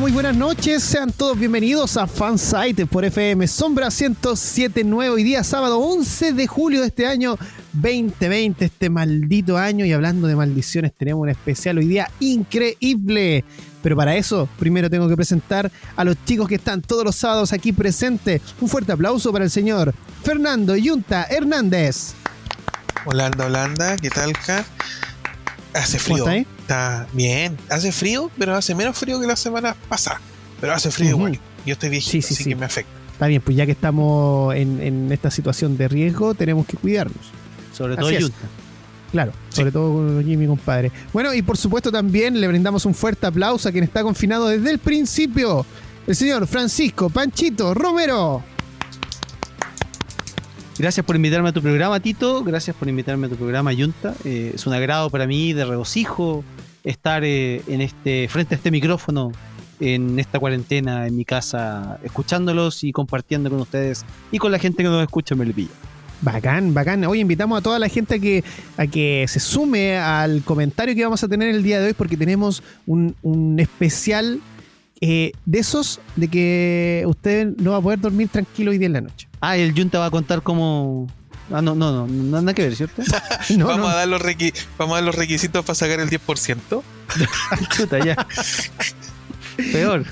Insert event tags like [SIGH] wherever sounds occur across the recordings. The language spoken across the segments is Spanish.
Muy buenas noches. Sean todos bienvenidos a Fansite por FM Sombra 107.9. Hoy día, sábado 11 de julio de este año 2020, este maldito año. Y hablando de maldiciones, tenemos un especial hoy día increíble. Pero para eso, primero tengo que presentar a los chicos que están todos los sábados aquí presentes. Un fuerte aplauso para el señor Fernando Yunta Hernández. Holanda, Holanda, ¿qué tal, Car? Hace frío. ¿Cómo está ahí? Está bien. Hace frío, pero hace menos frío que la semana pasada. Pero hace frío igual. Yo estoy viejito, Sí, sí, así sí. que me afecta. Está bien, pues ya que estamos en, en esta situación de riesgo, tenemos que cuidarnos. Sobre todo Así es. Junta. Claro, sobre todo con Jimmy, compadre. Bueno, y por supuesto también le brindamos un fuerte aplauso a quien está confinado desde el principio, el señor Francisco Panchito Romero. Gracias por invitarme a tu programa, Tito. Gracias por invitarme a tu programa, Junta. Eh, es un agrado para mí de regocijo estar eh, en este, frente a este micrófono en esta cuarentena en mi casa, escuchándolos y compartiendo con ustedes y con la gente que nos escucha en Melipilla. Bacán, bacán. Hoy invitamos a toda la gente a que, a que se sume al comentario que vamos a tener el día de hoy porque tenemos un, un especial eh, de esos de que usted no va a poder dormir tranquilo hoy día en la noche. Ah, el Junta va a contar cómo. Ah, no, no, no, no, nada que ver, ¿cierto? [LAUGHS] No, vamos, no. A dar los requi- vamos a dar los requisitos para sacar el 10%. [LAUGHS] Chuta, ya. [LAUGHS] Peor.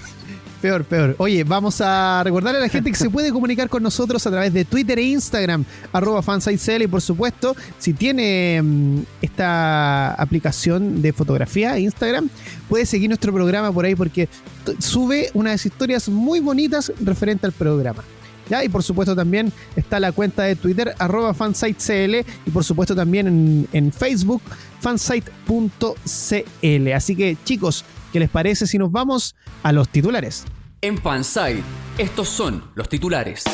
Peor, peor. Oye, vamos a recordarle a la gente que se puede comunicar con nosotros a través de Twitter e Instagram, arroba fansitecl y por supuesto, si tiene mm, esta aplicación de fotografía, Instagram, puede seguir nuestro programa por ahí porque sube unas historias muy bonitas referente al programa. ¿Ya? Y por supuesto también está la cuenta de Twitter, arroba fansitecl, y por supuesto también en, en Facebook, fansite.cl. Así que chicos, ¿qué les parece si nos vamos a los titulares? En Fansite, estos son los titulares.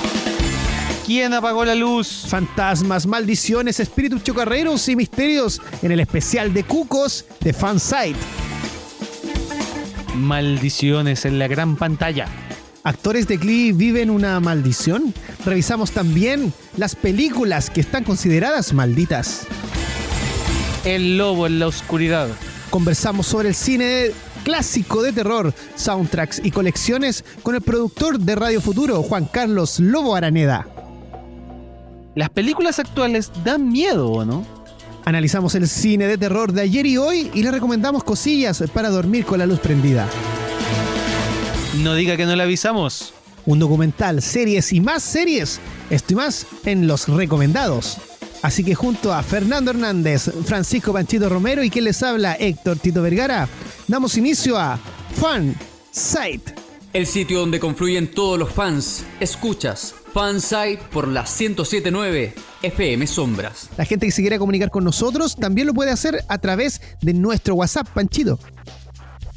¿Quién apagó la luz? Fantasmas, maldiciones, espíritus chocarreros y misterios en el especial de Cucos de Fansite. Maldiciones en la gran pantalla. ¿Actores de Glee viven una maldición? Revisamos también las películas que están consideradas malditas. El lobo en la oscuridad. Conversamos sobre el cine clásico de terror, soundtracks y colecciones con el productor de Radio Futuro, Juan Carlos Lobo Araneda. Las películas actuales dan miedo, ¿o no? Analizamos el cine de terror de ayer y hoy y le recomendamos cosillas para dormir con la luz prendida. No diga que no le avisamos. Un documental, series y más series. Esto y más en los recomendados. Así que junto a Fernando Hernández, Francisco Panchito Romero y quien les habla, Héctor Tito Vergara, damos inicio a Fan Site. El sitio donde confluyen todos los fans. Escuchas Fansite por la 1079 FM Sombras. La gente que se quiera comunicar con nosotros también lo puede hacer a través de nuestro WhatsApp, Panchito.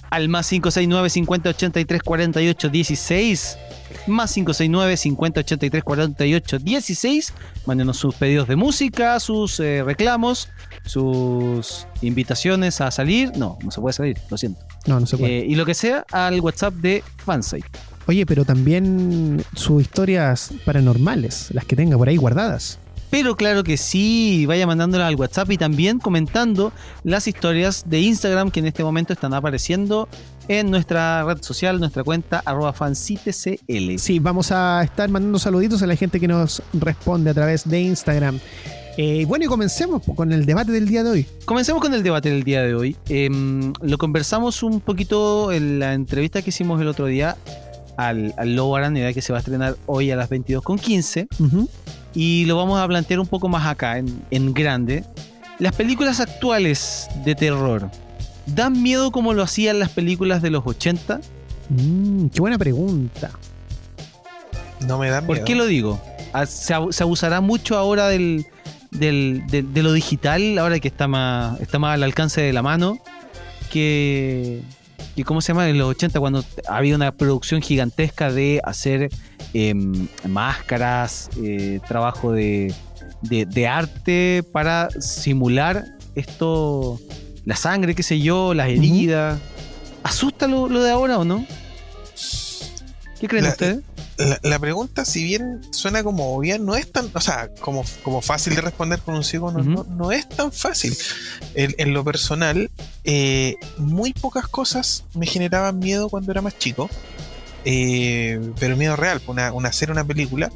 Al más 569 50 83 48 16. Más 569 50 83 48 16. Mándenos sus pedidos de música, sus eh, reclamos, sus invitaciones a salir. No, no se puede salir, lo siento. No, no se puede. Eh, y lo que sea al WhatsApp de Fansite. Oye, pero también sus historias paranormales, las que tenga por ahí guardadas. Pero claro que sí, vaya mandándolas al WhatsApp y también comentando las historias de Instagram que en este momento están apareciendo en nuestra red social, nuestra cuenta arroba fansitecl. Sí, vamos a estar mandando saluditos a la gente que nos responde a través de Instagram. Eh, bueno, y comencemos con el debate del día de hoy. Comencemos con el debate del día de hoy. Em, lo conversamos un poquito en la entrevista que hicimos el otro día al, al Lobo Araneda que se va a estrenar hoy a las 22.15 Ujú. y lo vamos a plantear un poco más acá, en, en grande. Las películas actuales de terror, ¿dan miedo como lo hacían las películas de los 80? Mm, qué buena pregunta. No me da miedo. ¿Por qué lo digo? Ah, Se, abu- se abusará mucho ahora del, del- de lo digital, ahora que está más, está más al alcance de la mano, que, que ¿cómo se llama? En los 80, cuando había una producción gigantesca de hacer em, máscaras, eh, trabajo de, de, de arte para simular esto, la sangre, qué sé yo, las heridas. ¿Asusta lo, lo de ahora o no? ¿Qué creen La- ustedes? La, la pregunta, si bien suena como obvia, no es tan, o sea, como, como fácil de responder con un sí o no, no, no es tan fácil. En, en lo personal, eh, muy pocas cosas me generaban miedo cuando era más chico, eh, pero miedo real, una, una serie, una película.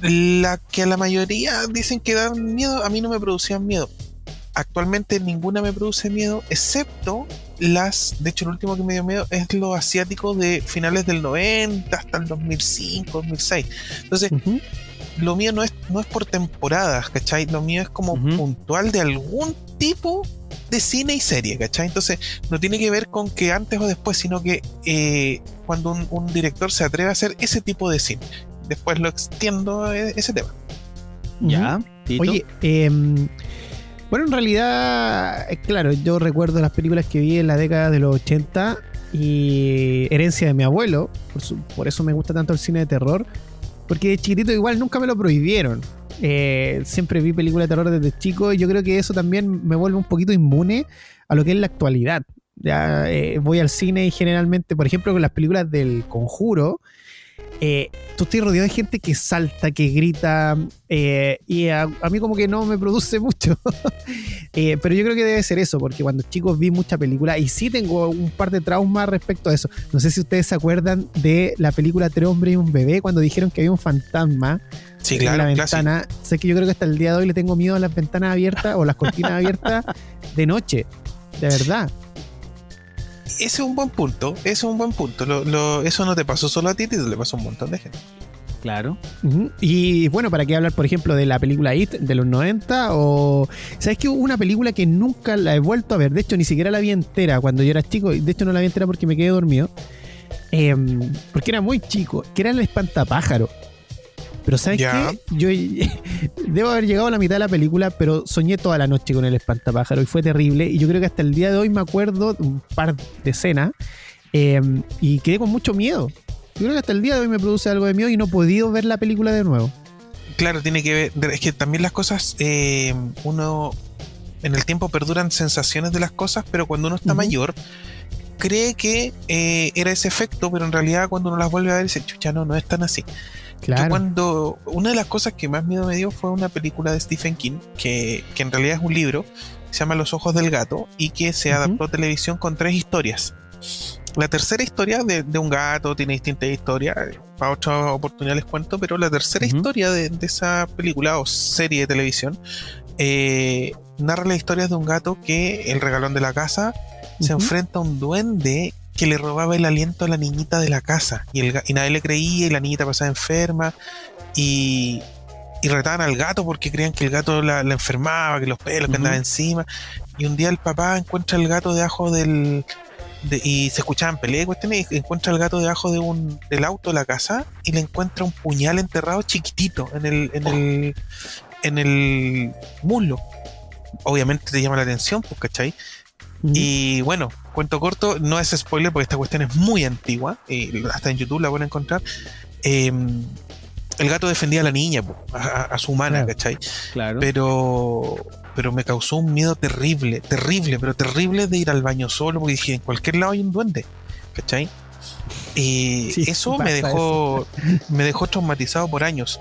La que a la mayoría dicen que dan miedo, a mí no me producían miedo. Actualmente ninguna me produce miedo, excepto las. De hecho, el último que me dio miedo es lo asiático de finales del 90 hasta el 2005, 2006. Entonces, Ujú. lo mío no es, no es por temporadas, ¿cachai? Lo mío es como puntual de algún tipo de cine y serie, ¿cachai? Entonces, no tiene que ver con que antes o después, sino que eh, cuando un, un director se atreve a hacer ese tipo de cine. Después lo extiendo a e- ese tema. Ya. Oye, em, bueno, en realidad, eh, claro, yo recuerdo las películas que vi en la década de los 80 y herencia de mi abuelo, por, su- por eso me gusta tanto el cine de terror, porque de chiquitito igual nunca me lo prohibieron. Eh, siempre vi películas de terror desde chico y yo creo que eso también me vuelve un poquito inmune a lo que es la actualidad. Ya eh, voy al cine y generalmente, por ejemplo, con las películas del conjuro, eh, tú estás rodeado de gente que salta, que grita, eh, y a, a mí como que no me produce mucho. [LAUGHS] Eh, pero yo creo que debe ser eso, porque cuando chicos vi mucha película y sí tengo un par de traumas respecto a eso. No sé si ustedes se acuerdan de la película Tres hombres y un bebé, cuando dijeron que había un fantasma Sí, en la ventana. Sé que yo creo que hasta el día de hoy le tengo miedo a las ventanas abiertas o las cortinas abiertas de noche. De verdad. Ese es un buen punto, ese es un buen punto. Lo- lo- eso no te pasó solo a ti, te le pasó a un montón de gente. Claro. Y bueno, ¿para qué hablar, por ejemplo, de la película It de los 90? O. ¿Sabes que hubo una película que nunca la he vuelto a ver? De hecho, ni siquiera la vi entera cuando yo era chico. y De hecho, no la vi entera porque me quedé dormido. Em, porque era muy chico. Que era el espantapájaro. Pero ¿sabes Ya. qué? Yo [LAUGHS] debo haber llegado a la mitad de la película, pero soñé toda la noche con el espantapájaro y fue terrible. Y yo creo que hasta el día de hoy me acuerdo de un par de escenas em, y quedé con mucho miedo. Yo creo que hasta el día de hoy me produce algo de miedo y no he podido ver la película de nuevo. Claro, tiene que ver. Es que también las cosas, eh, uno en el tiempo perduran sensaciones de las cosas, pero cuando uno está mayor, cree que eh, era ese efecto, pero en realidad cuando uno las vuelve a ver, dice, chucha, no, no es tan así. Yo cuando. Una de las cosas que más miedo me dio fue una película de Stephen King, que, que en realidad es un libro, que se llama Los Ojos del Gato, y que se adaptó a televisión con tres historias. La tercera historia de, de un gato tiene distintas historias, para otra oportunidad les cuento, pero la tercera historia de, de esa película o serie de televisión eh, narra la historia de un gato que el regalón de la casa se enfrenta a un duende que le robaba el aliento a la niñita de la casa y, el, y nadie le creía y la niñita pasaba enferma y, y retaban al gato porque creían que el gato la, la enfermaba, que los pelos que Ujú. andaba encima y un día el papá encuentra el gato debajo del de- y se escuchaban peleas cuestiones y encuentra el gato debajo de un, del auto de la casa y le encuentra un puñal enterrado chiquitito en el en el en el muslo obviamente te llama la atención pues ¿cachai? Y bueno, cuento corto, no es spoiler porque esta cuestión es muy antigua, y hasta en YouTube la pueden encontrar. Eh, el gato defendía a la niña, a, a- su humana, Claro. ¿cachai? Claro. Pero, pero me causó un miedo terrible, terrible, pero terrible de ir al baño solo, porque dije, en cualquier lado hay un duende, ¿cachai? Y Sí, eso me dejó, [LAUGHS] me dejó traumatizado por años.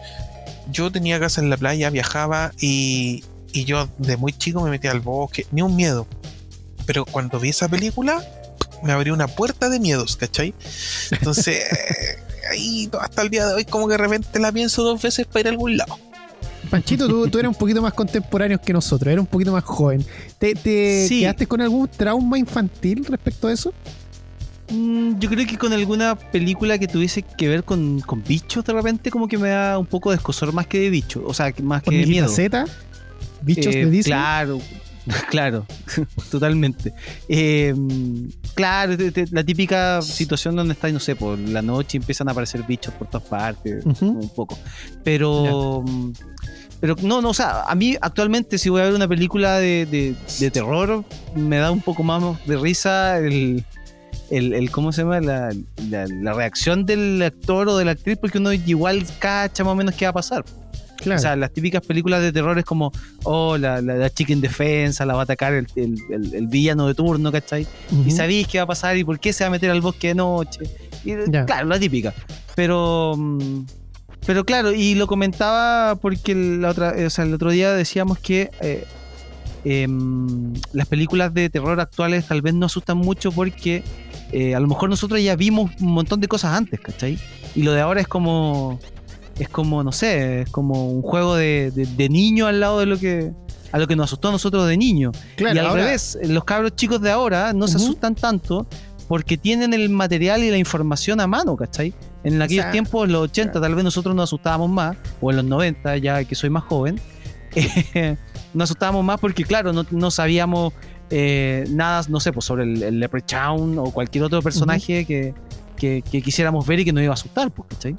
Yo tenía casa en la playa, viajaba y, y yo de muy chico me metía al bosque, ni un miedo. Pero cuando vi esa película, me abrió una puerta de miedos, ¿cachai? Entonces, [LAUGHS] eh, ahí hasta el día de hoy como que de repente la pienso dos veces para ir a algún lado. Panchito, tú, tú eres un poquito más contemporáneo que nosotros, eres un poquito más joven. ¿Te, te Sí. quedaste con algún trauma infantil respecto a eso? Mm, Yo creo que con alguna película que tuviese que ver con, con bichos, de repente, como que me da un poco de escosor más que de bicho. O sea, más que de ¿Hormiguita miedo. Z? ¿Bichos Eh, de Disney? Claro, [LAUGHS] claro, [LAUGHS] totalmente. Eh, claro, te- te- la típica situación donde estás, no sé, por la noche empiezan a aparecer bichos por todas partes, un poco. Pero, pero no, no, o sea, a mí actualmente si voy a ver una película de, de- de terror, me da un poco más de risa el, el, el- ¿cómo se llama? La, la- la reacción del actor o de la actriz, porque uno igual cacha más o menos qué va a pasar. Claro. O sea, las típicas películas de terror es como, oh, la, la, la chica indefensa, la va a atacar el, el- el- el villano de turno, ¿cachai? Ujú. Y sabéis qué va a pasar y por qué se va a meter al bosque de noche. Y, Ya. Claro, la típica. Pero, mm, pero claro, y lo comentaba porque la otra, eh, o sea, el otro día decíamos que eh, em, las películas de terror actuales tal vez no asustan mucho porque eh, a lo mejor nosotros ya vimos un montón de cosas antes, ¿cachai? Y lo de ahora es como, es como, no sé, es como un juego de, de, de niño al lado de lo que... A lo que nos asustó a nosotros de niño. Claro, y al ahora- revés, los cabros chicos de ahora no se asustan tanto porque tienen el material y la información a mano, ¿cachai? En aquellos sea, tiempos, en los 80, tal vez nosotros nos asustábamos más, o en los 90, ya que soy más joven, eh, [LAUGHS] nos asustábamos más porque, claro, no, no sabíamos eh, nada, no sé, pues sobre el, el Leprechaun o cualquier otro personaje que, que- que quisiéramos ver y que nos iba a asustar, pues, ¿cachai?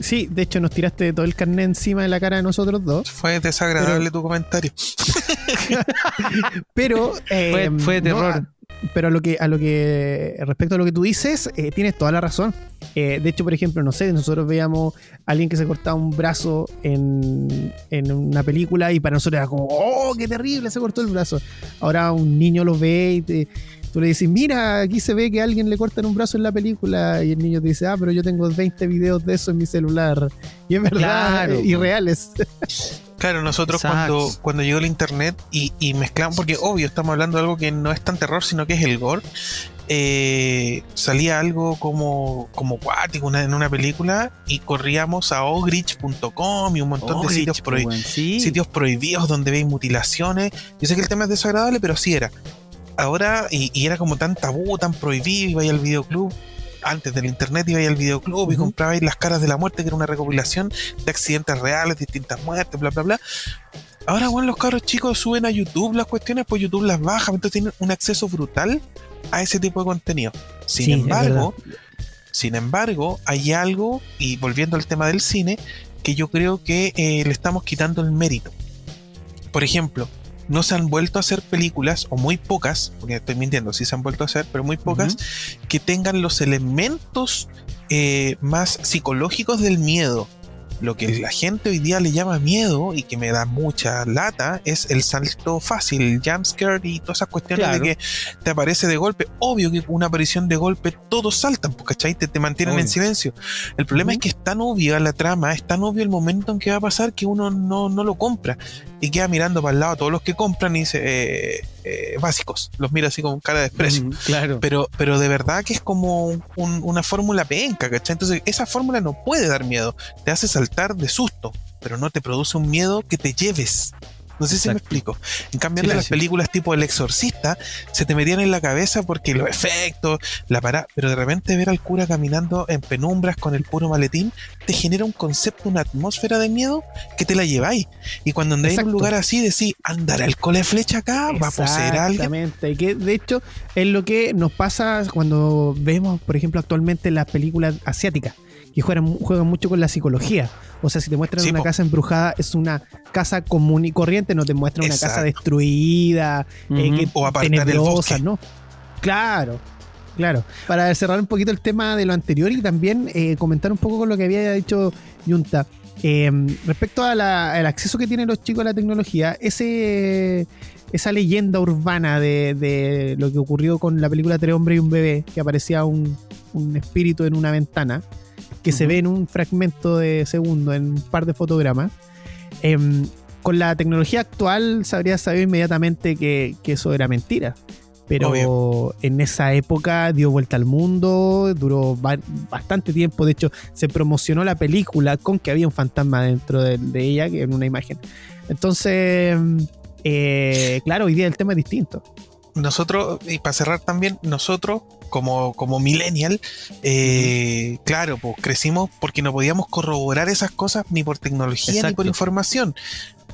Sí, de hecho nos tiraste todo el carnet encima de la cara de nosotros dos. Fue desagradable tu comentario. [LAUGHS] Pero eh, Fue, fue no, terror. a- pero a lo que a lo que respecto a lo que tú dices, eh, tienes toda la razón. Eh, de hecho, por ejemplo, no sé, nosotros veíamos a alguien que se cortaba un brazo en, en una película y para nosotros era como, oh, qué terrible, se cortó el brazo. Ahora un niño lo ve y te- tú le dices, mira, aquí se ve que a alguien le cortan un brazo en la película y el niño te dice, ah, pero yo tengo 20 videos de eso en mi celular. Y es verdad, Claro, eh, irreales. [LAUGHS] Claro, nosotros Exacto. cuando, cuando llegó el internet y, y mezclamos, porque obvio, estamos hablando de algo que no es tan terror, sino que es el gore. eh, salía algo como, como cuático una- en una película y corríamos a ogrich.com y un montón de sitios, prohi- sí. sitios prohibidos donde veis mutilaciones. Yo sé que el tema es desagradable, pero así era. Ahora, y, y era como tan tabú, tan prohibido, iba al videoclub. Antes del internet iba al videoclub y Ujú. comprabais las caras de la muerte, que era una recopilación de accidentes reales, distintas muertes, bla, bla, bla. Ahora, bueno, los cabros chicos suben a YouTube las cuestiones, pues YouTube las baja, entonces tienen un acceso brutal a ese tipo de contenido. Sin Sí, embargo, sin embargo, hay algo, y volviendo al tema del cine, que yo creo que eh, le estamos quitando el mérito. Por ejemplo, no se han vuelto a hacer películas, o muy pocas, porque estoy mintiendo, sí se han vuelto a hacer, pero muy pocas, que tengan los elementos eh, más psicológicos del miedo. Lo que la gente hoy día le llama miedo y que me da mucha lata es el salto fácil, el jumpscare y todas esas cuestiones Claro. de que te aparece de golpe. Obvio que una aparición de golpe todos saltan, pues, ¿cachai? Te, te mantienen en silencio. El problema es que es tan obvia la trama, es tan obvio el momento en que va a pasar que uno no, no lo compra y queda mirando para el lado a todos los que compran y dice, eh, eh, básicos, los mira así con cara de desprecio. Mm, claro. Pero, pero de verdad que es como un- una fórmula penca, ¿cachai? Entonces, esa fórmula no puede dar miedo. Te hace saltar de susto, pero no te produce un miedo que te lleves. No sé si me explico. En cambio, Sí, en las sí. películas tipo El Exorcista se te metían en la cabeza porque los efectos, la parada, pero de repente ver al cura caminando en penumbras con el puro maletín te genera un concepto, una atmósfera de miedo que te la lleváis. Y cuando andáis en un lugar así, decís, andará el cole flecha acá, va a poseer a alguien. Exactamente, que de hecho es lo que nos pasa cuando vemos, por ejemplo, actualmente las películas asiáticas, que juegan, juegan mucho con la psicología. O sea, si te muestran Sí, una po. casa embrujada, es una casa común y corriente, no te muestran una casa destruida, eh, que O el tenebrosa, bosque. ¿no? Claro, claro. Para cerrar un poquito el tema de lo anterior y también eh, comentar un poco con lo que había dicho Yunta. Eh, respecto al acceso que tienen los chicos a la tecnología, ese, esa leyenda urbana de, de lo que ocurrió con la película Tres hombres y un bebé, que aparecía un, un espíritu en una ventana, que se ve en un fragmento de segundo, en un par de fotogramas. Em, con la tecnología actual se habría sabido inmediatamente que, que eso era mentira. Pero Obvio. en esa época dio vuelta al mundo, duró ba- bastante tiempo. De hecho, se promocionó la película con que había un fantasma dentro de, de ella, que en una imagen. Entonces, eh, claro, hoy día el tema es distinto. nosotros, y para cerrar también, nosotros como, como millennial, eh, claro, pues crecimos porque no podíamos corroborar esas cosas ni por tecnología ni por información.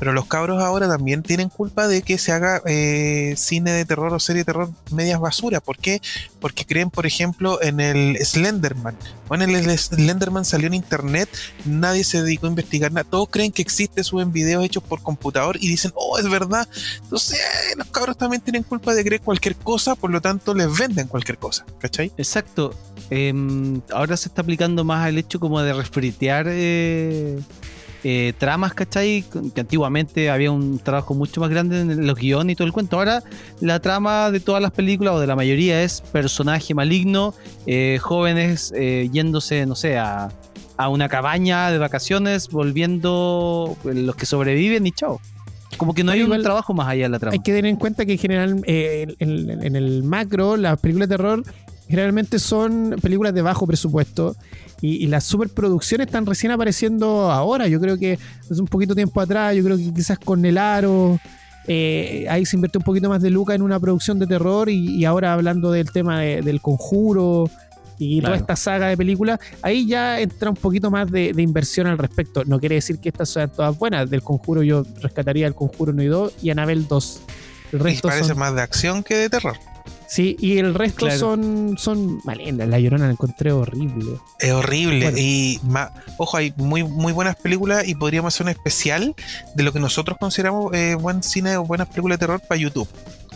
Pero los cabros ahora también tienen culpa de que se haga eh, cine de terror o serie de terror medias basura. ¿Por qué? Porque creen, por ejemplo, en el Slenderman. Bueno, el Slenderman salió en internet, nadie se dedicó a investigar nada. Todos creen que existe, suben videos hechos por computador y dicen, oh, es verdad. Entonces, los cabros también tienen culpa de creer cualquier cosa, por lo tanto les venden cualquier cosa. ¿Cachai? Exacto. Em, ahora se está aplicando más el hecho como de refritear eh, eh, tramas, ¿cachai? Que antiguamente había un trabajo mucho más grande en los guiones y todo el cuento. Ahora la trama de todas las películas o de la mayoría es personaje maligno, eh, jóvenes eh, yéndose, no sé, a, a, una cabaña de vacaciones, volviendo pues, los que sobreviven y chao. Como que no hay un trabajo más allá de la trama. Hay que tener en cuenta que en general en, en el macro, las películas de terror generalmente son películas de bajo presupuesto y, las superproducciones están recién apareciendo ahora. Yo creo que es un poquito tiempo atrás, yo creo que quizás con El Aro, eh, ahí se invierte un poquito más de lucas en una producción de terror y, ahora hablando del tema del conjuro y toda esta saga de películas, ahí ya entra un poquito más de, inversión al respecto. No quiere decir que estas sean todas buenas. Del conjuro yo rescataría el conjuro 1 y 2 y Anabel 2. El resto parece más de acción que de terror. Sí, y el resto son, son malendas. La Llorona la encontré horrible. Es horrible. Y ojo, hay muy, muy buenas películas y podríamos hacer un especial de lo que nosotros consideramos eh, buen cine o buenas películas de terror para YouTube.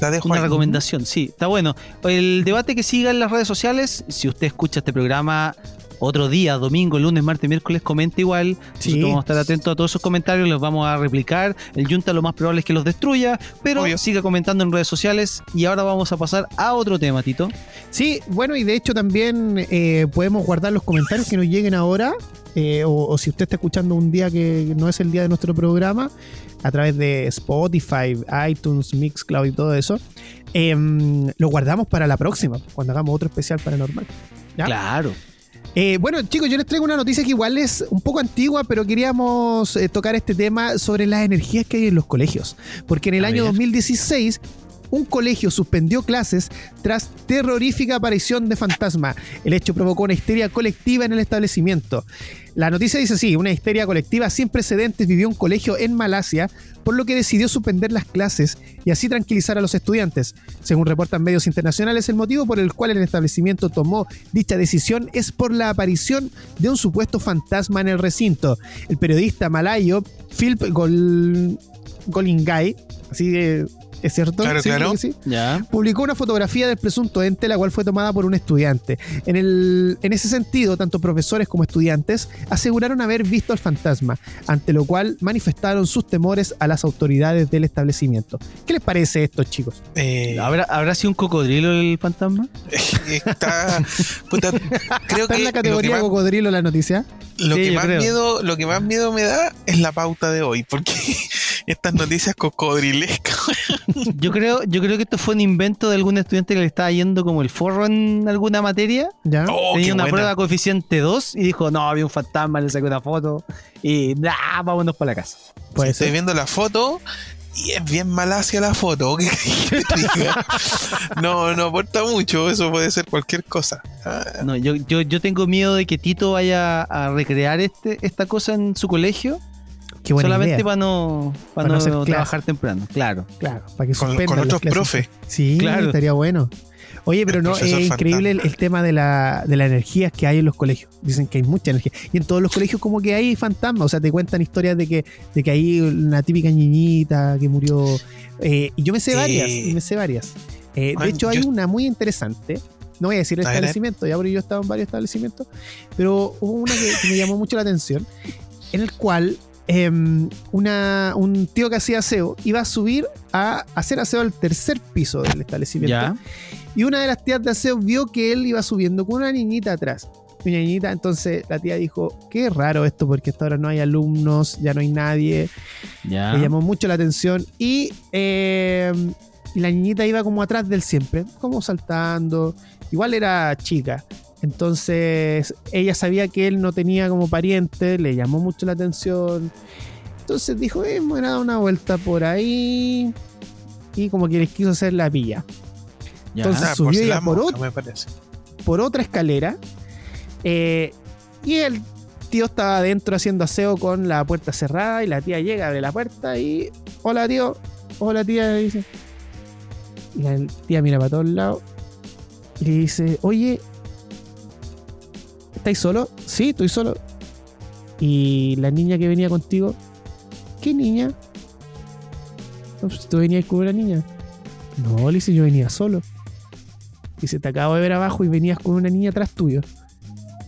La dejo Una recomendación, sí, está bueno. El debate que siga en las redes sociales, si usted escucha este programa otro día, domingo, lunes, martes, miércoles, comente igual. Sí. vamos a estar atentos a todos esos comentarios, los vamos a replicar. El Junta lo más probable es que los destruya, pero siga comentando en redes sociales. Y ahora vamos a pasar a otro tema, Tito. Sí, bueno, y de hecho también eh, podemos guardar los comentarios que nos lleguen ahora. Eh, o, si usted está escuchando un día que no es el día de nuestro programa, a través de Spotify, iTunes, Mixcloud y todo eso, em, lo guardamos para la próxima, cuando hagamos otro especial paranormal. Claro. Eh, bueno, chicos, yo les traigo una noticia que igual es un poco antigua, pero queríamos eh, tocar este tema sobre las energías que hay en los colegios. Porque en el año 2016 un colegio suspendió clases tras terrorífica aparición de fantasma. El hecho provocó una histeria colectiva en el establecimiento. La noticia dice así, una histeria colectiva sin precedentes vivió un colegio en Malasia, por lo que decidió suspender las clases y así tranquilizar a los estudiantes. Según reportan medios internacionales, el motivo por el cual el establecimiento tomó dicha decisión es por la aparición de un supuesto fantasma en el recinto. El periodista malayo Philip Gol Golingay, así de ¿Es cierto? Claro, claro. Publicó una fotografía del presunto ente, la cual fue tomada por un estudiante. En, el, en ese sentido, tanto profesores como estudiantes aseguraron haber visto al fantasma, ante lo cual manifestaron sus temores a las autoridades del establecimiento. ¿Qué les parece esto, chicos? Eh, ¿Habrá, ¿Habrá sido un cocodrilo el fantasma? Está. creo que en la categoría cocodrilo la noticia. Lo, que más miedo, lo que más miedo me da es la pauta de hoy, porque estas noticias cocodrilescas. [LAUGHS] yo creo, yo creo que esto fue un invento de algún estudiante que le estaba yendo como el forro en alguna materia. ¿Ya? Oh, Tenía una prueba coeficiente 2 y dijo, no, había un fantasma, le saqué una foto y nah, vámonos para la casa. Pues estoy viendo la foto y es bien hacia la foto. [LAUGHS] no, no aporta mucho, eso puede ser cualquier cosa. No, yo, yo, yo tengo miedo de que Tito vaya a recrear este, esta cosa en su colegio Solamente para no, para, no, trabajar temprano, claro. Claro, para que con, con otros profes. Sí, claro. estaría bueno. Oye, pero no, es increíble el, tema de la, de las energías que hay en los colegios. Dicen que hay mucha energía. Y en todos los colegios como que hay fantasmas. O sea, te cuentan historias de que, de que hay una típica niñita que murió. Eh, y yo me sé varias, me sé varias. Eh, de hecho, hay una muy interesante. No voy a decir el establecimiento, ya porque yo he estado en varios establecimientos, pero hubo una que me llamó mucho la atención, en el cual Em, una, un tío que hacía aseo iba a subir a hacer aseo al tercer piso del establecimiento. Y una de las tías de aseo vio que él iba subiendo con una niñita atrás. Una niñita, entonces la tía dijo, qué raro esto porque hasta ahora no hay alumnos, ya no hay nadie. Le llamó mucho la atención y, em, y la niñita iba como atrás del siempre, como saltando. Igual era chica. Entonces ella sabía que él no tenía como pariente, le llamó mucho la atención. Entonces dijo, eh, me voy a dar una vuelta por ahí. Y como que les quiso hacer la pilla. Entonces subió ella por, por otra escalera. Eh, y él tío estaba adentro haciendo aseo con la puerta cerrada y la tía llega, abre la puerta y. Hola tío, hola tía, le dice. Y la tía mira para todos lados y le dice, oye, ¿estáis solo? Sí, estoy solo. Y la niña que venía contigo, ¿qué niña? Pues tú venías con una niña. No, le yo venía solo. Dice, te acabo de ver abajo y venías con una niña atrás tuyo.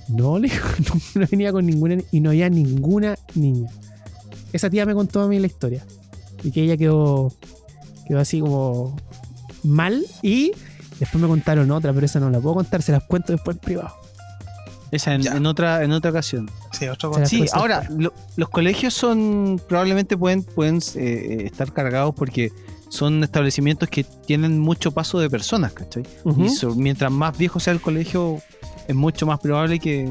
No, le [LAUGHS] no, venía con ninguna ni- y no había ninguna niña. Esa tía me contó a mí la historia. Y que ella quedó, quedó así como mal. Y después me contaron otra, pero esa no la puedo contar, se las cuento después en privado. Esa en, otra, en otra ocasión. Sí, otro ahora, lo- los colegios son, probablemente pueden, pueden eh, estar cargados porque son establecimientos que tienen mucho paso de personas, ¿cachai? Y so- mientras más viejo sea el colegio, es mucho más probable que,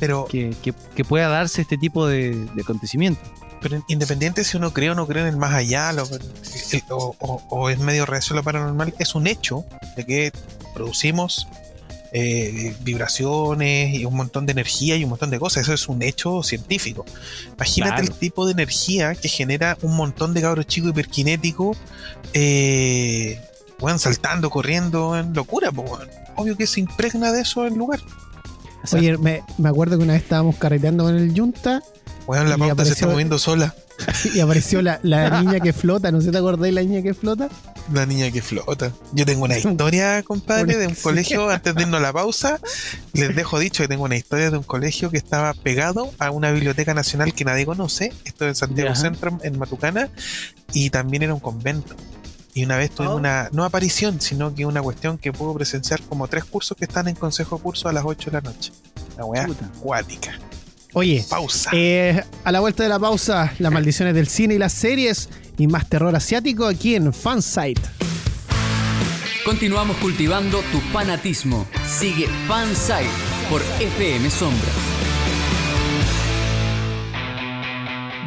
Pero, que, que- que pueda darse este tipo de, de acontecimiento. pero independiente si uno cree o no cree en el más allá lo- el- o, o- o es medio reacio a lo paranormal, es un hecho de que producimos eh, vibraciones y un montón de energía y un montón de cosas. Eso es un hecho científico. Imagínate Claro. el tipo de energía que genera un montón de cabros chicos hiperkinéticos, eh, weón, saltando, corriendo, en locura, pues. Obvio que se impregna de eso el lugar. Oye, me, me acuerdo que una vez estábamos carreteando con el Yunta Weón, la pauta se está moviendo sola. [LAUGHS] y apareció la, la [LAUGHS] niña que flota. ¿No se te acordáis la niña que flota? La niña que flota. Yo tengo una [LAUGHS] historia, compadre, de un colegio, antes de irnos a la pausa. Les dejo dicho que tengo una historia de un colegio que estaba pegado a una biblioteca nacional que nadie conoce. Esto en Santiago. Centro, en Matucana. Y también era un convento. Y una vez tuvimos Oh. una, no aparición, sino que una cuestión que puedo presenciar como tres cursos que están en consejo curso a las 8 de la noche. La weá acuática. Oye, Pausa. eh, a la vuelta de la pausa, las maldiciones del cine y las series y más terror asiático aquí en Fansite. Continuamos cultivando tu fanatismo. Sigue Fansite por FM Sombra.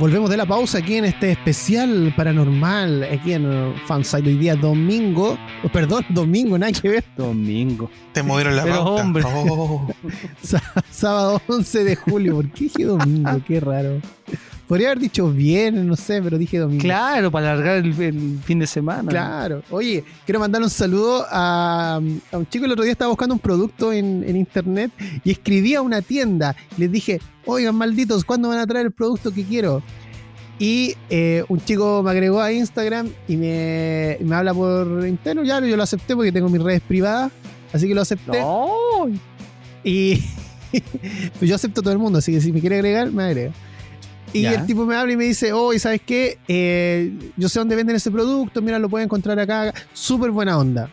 Volvemos de la pausa aquí en este especial paranormal, aquí en Fansite. Hoy día domingo, oh, perdón, domingo, nada que ver, Domingo. Te movieron la pero, pauta. hombre. Oh. [LAUGHS] Sá- sábado 11 de julio. ¿Por qué dije domingo? Qué raro. Podría haber dicho bien, no sé, pero dije domingo. Claro, para alargar el, el fin de semana. Claro. Oye, quiero mandar un saludo a, a un chico el otro día estaba buscando un producto en, en internet y escribí a una tienda. Les dije, oigan, malditos, ¿cuándo van a traer el producto que quiero? Y eh, un chico me agregó a Instagram y me, me habla por interno. Ya, yo lo acepté porque tengo mis redes privadas. Así que lo acepté. No. Y [LAUGHS] pues yo acepto a todo el mundo, así que si me quiere agregar, me agrega. Y Ya. el tipo me habla y me dice, oh, ¿y sabes qué? Eh, yo sé dónde venden ese producto, mira, lo pueden encontrar acá. Súper buena onda.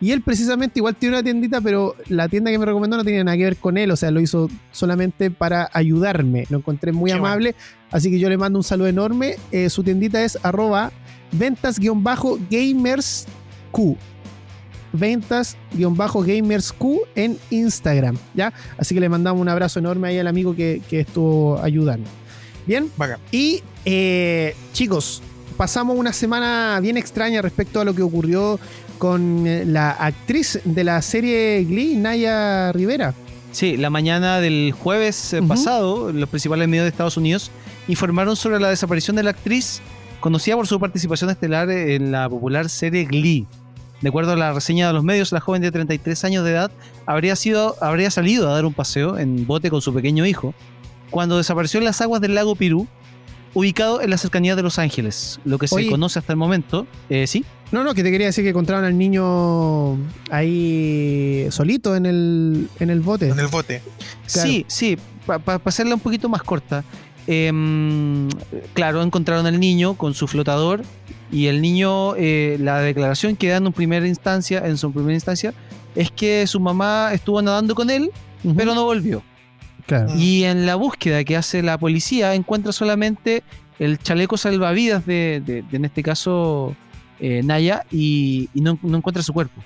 Y él precisamente igual tiene una tiendita, pero la tienda que me recomendó no tenía nada que ver con él, o sea, lo hizo solamente para ayudarme. Lo encontré muy Qué amable, así que yo le mando un saludo enorme. Eh, su tiendita es arroba ventas-gamersq ventas-gamersq en Instagram, ¿ya? Así que le mandamos un abrazo enorme ahí al amigo que, que estuvo ayudando. Bien, y eh, chicos, pasamos una semana bien extraña respecto a lo que ocurrió con eh, la actriz de la serie Glee, Naya Rivera. Sí, la mañana del jueves eh, pasado, los principales medios de Estados Unidos informaron sobre la desaparición de la actriz conocida por su participación estelar en la popular serie Glee. De acuerdo a la reseña de los medios, la joven de 33 años de edad habría, sido, habría salido a dar un paseo en bote con su pequeño hijo cuando desapareció en las aguas del lago Pirú, ubicado en la cercanía de Los Ángeles. Lo que se Oye. conoce hasta el momento, eh, sí, No, no, que te quería decir que encontraron al niño ahí solito en el, en el bote. En el bote. Claro. Sí, sí, para hacerla un poquito más corta. em, claro, encontraron al niño con su flotador y el niño, eh, la declaración que da en, primera instancia, en su primera instancia, es que su mamá estuvo nadando con él, pero no volvió. Claro. Y en la búsqueda que hace la policía encuentra solamente el chaleco salvavidas de, de- de, en este caso, eh, Naya, y, y no, no encuentra su cuerpo.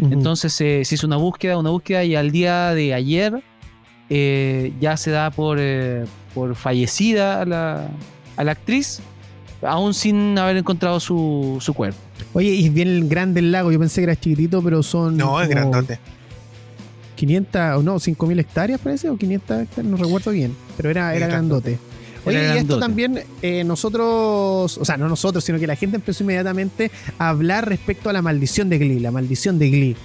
Entonces eh, se hizo una búsqueda, una búsqueda y al día de ayer eh, ya se da por, eh, por fallecida a la, a la actriz, aún sin haber encontrado su, su cuerpo. Oye, y es bien grande el lago. Yo pensé que era chiquitito, pero son. No, es como- grandote. 500 o no, 5000 hectáreas parece, o 500 hectáreas, no recuerdo bien, pero era, era grandote. Oye, Era y esto también eh, nosotros, o sea, no nosotros, sino que la gente empezó inmediatamente a hablar respecto a la maldición de Glee, la maldición de Glee.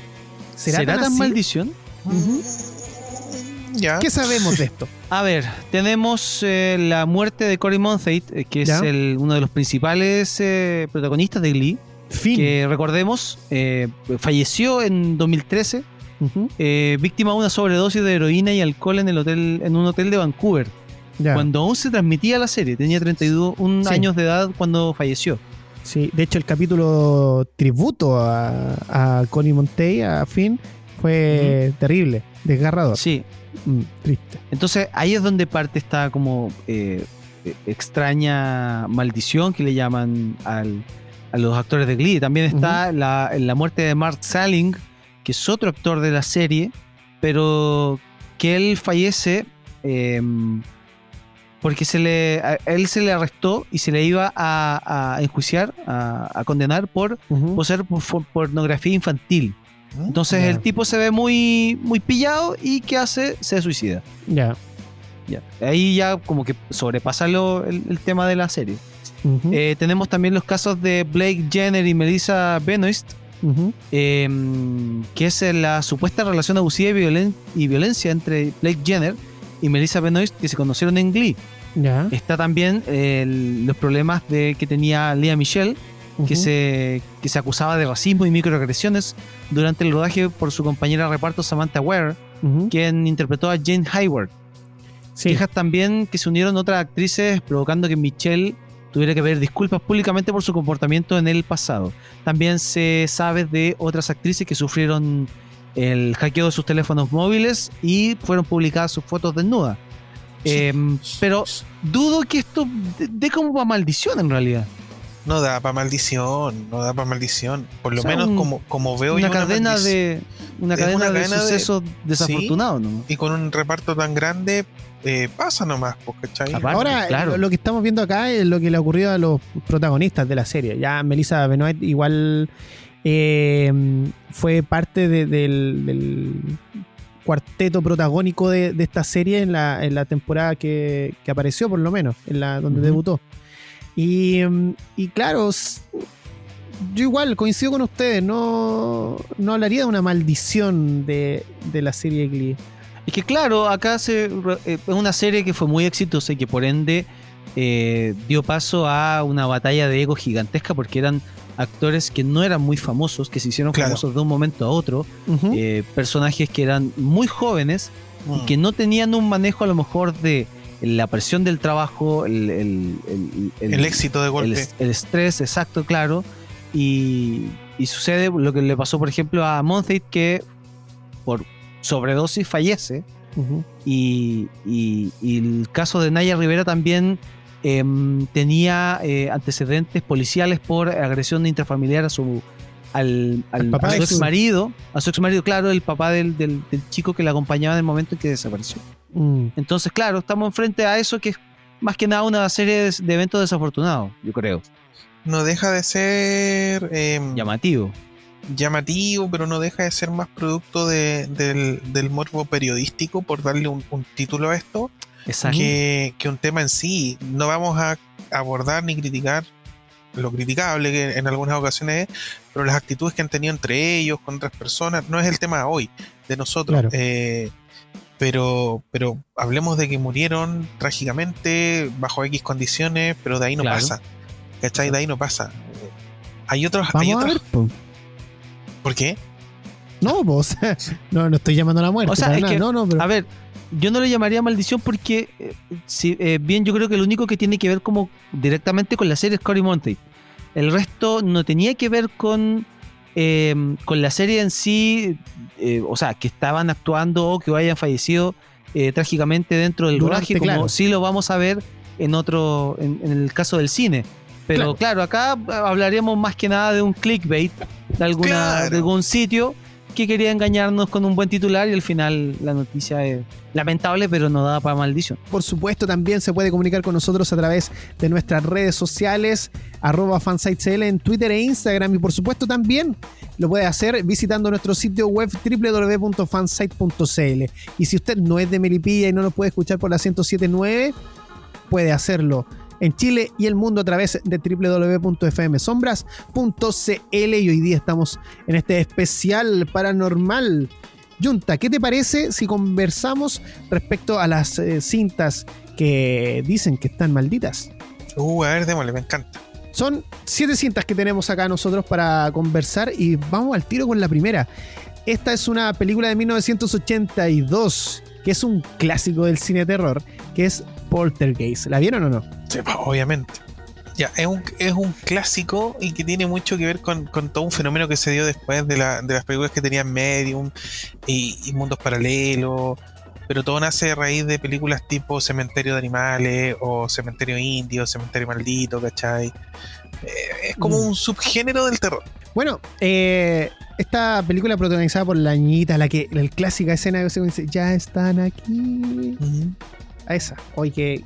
¿Será, ¿Será, tan maldición? Ya. ¿Qué sabemos de esto? [LAUGHS] A ver, tenemos eh, la muerte de Cory Monteith, eh, que es el- uno de los principales eh, protagonistas de Glee, Fin. que recordemos, eh, falleció en 2013, Eh, víctima de una sobredosis de heroína y alcohol en, el hotel, en un hotel de Vancouver, Ya. cuando aún se transmitía la serie, tenía 31 Sí. años de edad cuando falleció. Sí, de hecho el capítulo tributo a, a Connie Montey, a Finn, fue terrible, desgarrador, Sí, Mm, triste. Entonces ahí es donde parte esta como eh, eh, extraña maldición que le llaman al- a los actores de Glee. También está la, la muerte de Mark Salling, que es otro actor de la serie, pero que él fallece eh, porque se le, a él se le arrestó y se le iba a, a enjuiciar, a, a condenar por poseer por- por pornografía infantil. ¿Mm? Entonces el tipo se ve muy, muy pillado y ¿qué hace? Se suicida. Ya. Ya. Ahí ya como que sobrepasa lo- el, el tema de la serie. Eh, tenemos también los casos de Blake Jenner y Melissa Benoist, Eh, que es la supuesta relación abusiva y, violen- y violencia entre Blake Jenner y Melissa Benoist que se conocieron en Glee. Está también el- los problemas de que tenía Lea Michelle, que, se, que se acusaba de racismo y microagresiones durante el rodaje por su compañera de reparto Samantha Ware, quien interpretó a Jane Hayward. Sí. Quejas también que se unieron otras actrices provocando que Michelle tuviera que pedir disculpas públicamente por su comportamiento en el pasado. También se sabe de otras actrices que sufrieron el hackeo de sus teléfonos móviles y fueron publicadas sus fotos desnudas. Em, pero dudo que esto dé como para maldición en realidad. No da para maldición, no da para maldición. Por lo O sea, menos un- como, como veo Una yo cadena maldición- de una cadena, una de cadena de- sucesos desafortunados, ¿no? Y con un reparto tan grande, eh, pasa nomás, pues, ¿cachai? Aparte, Ahora, claro. lo, que estamos viendo acá es lo que le ocurrió a los protagonistas de la serie. Ya Melissa Benoit igual eh, fue parte de- del, del cuarteto protagónico de, de esta serie en la, en la temporada que, que apareció, por lo menos, en la donde debutó. Y, mm, y claro, yo igual coincido con ustedes, no, no hablaría de una maldición de, de la serie Glee. Es que claro, acá se, eh, es una serie que fue muy exitosa y que por ende eh, dio paso a una batalla de ego gigantesca porque eran actores que no eran muy famosos, que se hicieron Claro. famosos de un momento a otro, eh, personajes que eran muy jóvenes y Mm. que no tenían un manejo a lo mejor de la presión del trabajo, el, el- el- el éxito de golpe. el estrés, exacto, claro. Y, y sucede lo que le pasó, por ejemplo, a Monteith, que por sobredosis fallece. Y, y- y el caso de Naya Rivera también em, tenía eh, antecedentes policiales por agresión intrafamiliar a su al, al- Al papá a su ex marido, a su ex marido, claro, el papá del, del- del chico que la acompañaba en el momento en que desapareció. Mm. Entonces, claro, estamos enfrente a eso que es más que nada una serie de, de eventos desafortunados, yo creo. No deja de ser em, Llamativo. Llamativo, pero no deja de ser más producto de- del, del morbo periodístico, por darle un, un título a esto, que, que un tema en sí. No vamos a abordar ni criticar lo criticable que en algunas ocasiones es, pero las actitudes que han tenido entre ellos, con otras personas, no es el tema hoy de nosotros. Claro. Eh, pero, pero hablemos de que murieron trágicamente, bajo X condiciones, pero de ahí no Claro. pasa. ¿Cachai? De ahí no pasa. Hay otros, hay Vamos a otros. ver. Po. ¿Por qué? No, pues, [LAUGHS] no, no estoy llamando a la muerte. O sea, es que- no, no, pero A ver, yo no le llamaría maldición porque, eh, si, eh, bien, yo creo que lo único que tiene que ver como directamente con la serie es Cory Monteith. El resto no tenía que ver con, eh, con la serie en sí, eh, o sea, que estaban actuando o que hayan fallecido eh, trágicamente dentro del Durante, rodaje, como claro. sí lo vamos a ver en otro, en, en el caso del cine. Pero Claro. claro, acá hablaríamos más que nada de un clickbait de, alguna, Claro. de algún sitio que quería engañarnos con un buen titular y al final la noticia es lamentable, pero no da para maldición. Por supuesto, también se puede comunicar con nosotros a través de nuestras redes sociales, arroba fansitecl en Twitter e Instagram. Y por supuesto también lo puede hacer visitando nuestro sitio web www.fansite.cl. Y si usted no es de Melipilla y no nos puede escuchar por la 1079, puede hacerlo en Chile y el mundo a través de www.fmsombras.cl y hoy día estamos en este especial paranormal. Junta, ¿qué te parece si conversamos respecto a las eh, cintas que dicen que están malditas? Uh, a ver, démosle, me encanta. Son siete cintas que tenemos acá nosotros para conversar y vamos al tiro con la primera. Esta es una película de 1982 que es un clásico del cine terror, que es Poltergeist. ¿La vieron o no? Sí, pues, obviamente. Ya, es un, es un clásico y que tiene mucho que ver con, con todo un fenómeno que se dio después de, la- de las películas que tenían Medium y, y mundos paralelos. Pero todo nace a raíz de películas tipo Cementerio de Animales o Cementerio Indio, Cementerio Maldito, ¿cachai? Eh, es como Mm. un subgénero del terror. Bueno, eh, esta película protagonizada por la niñita, la que la clásica escena dice, ya están aquí. A esa. Hoy que.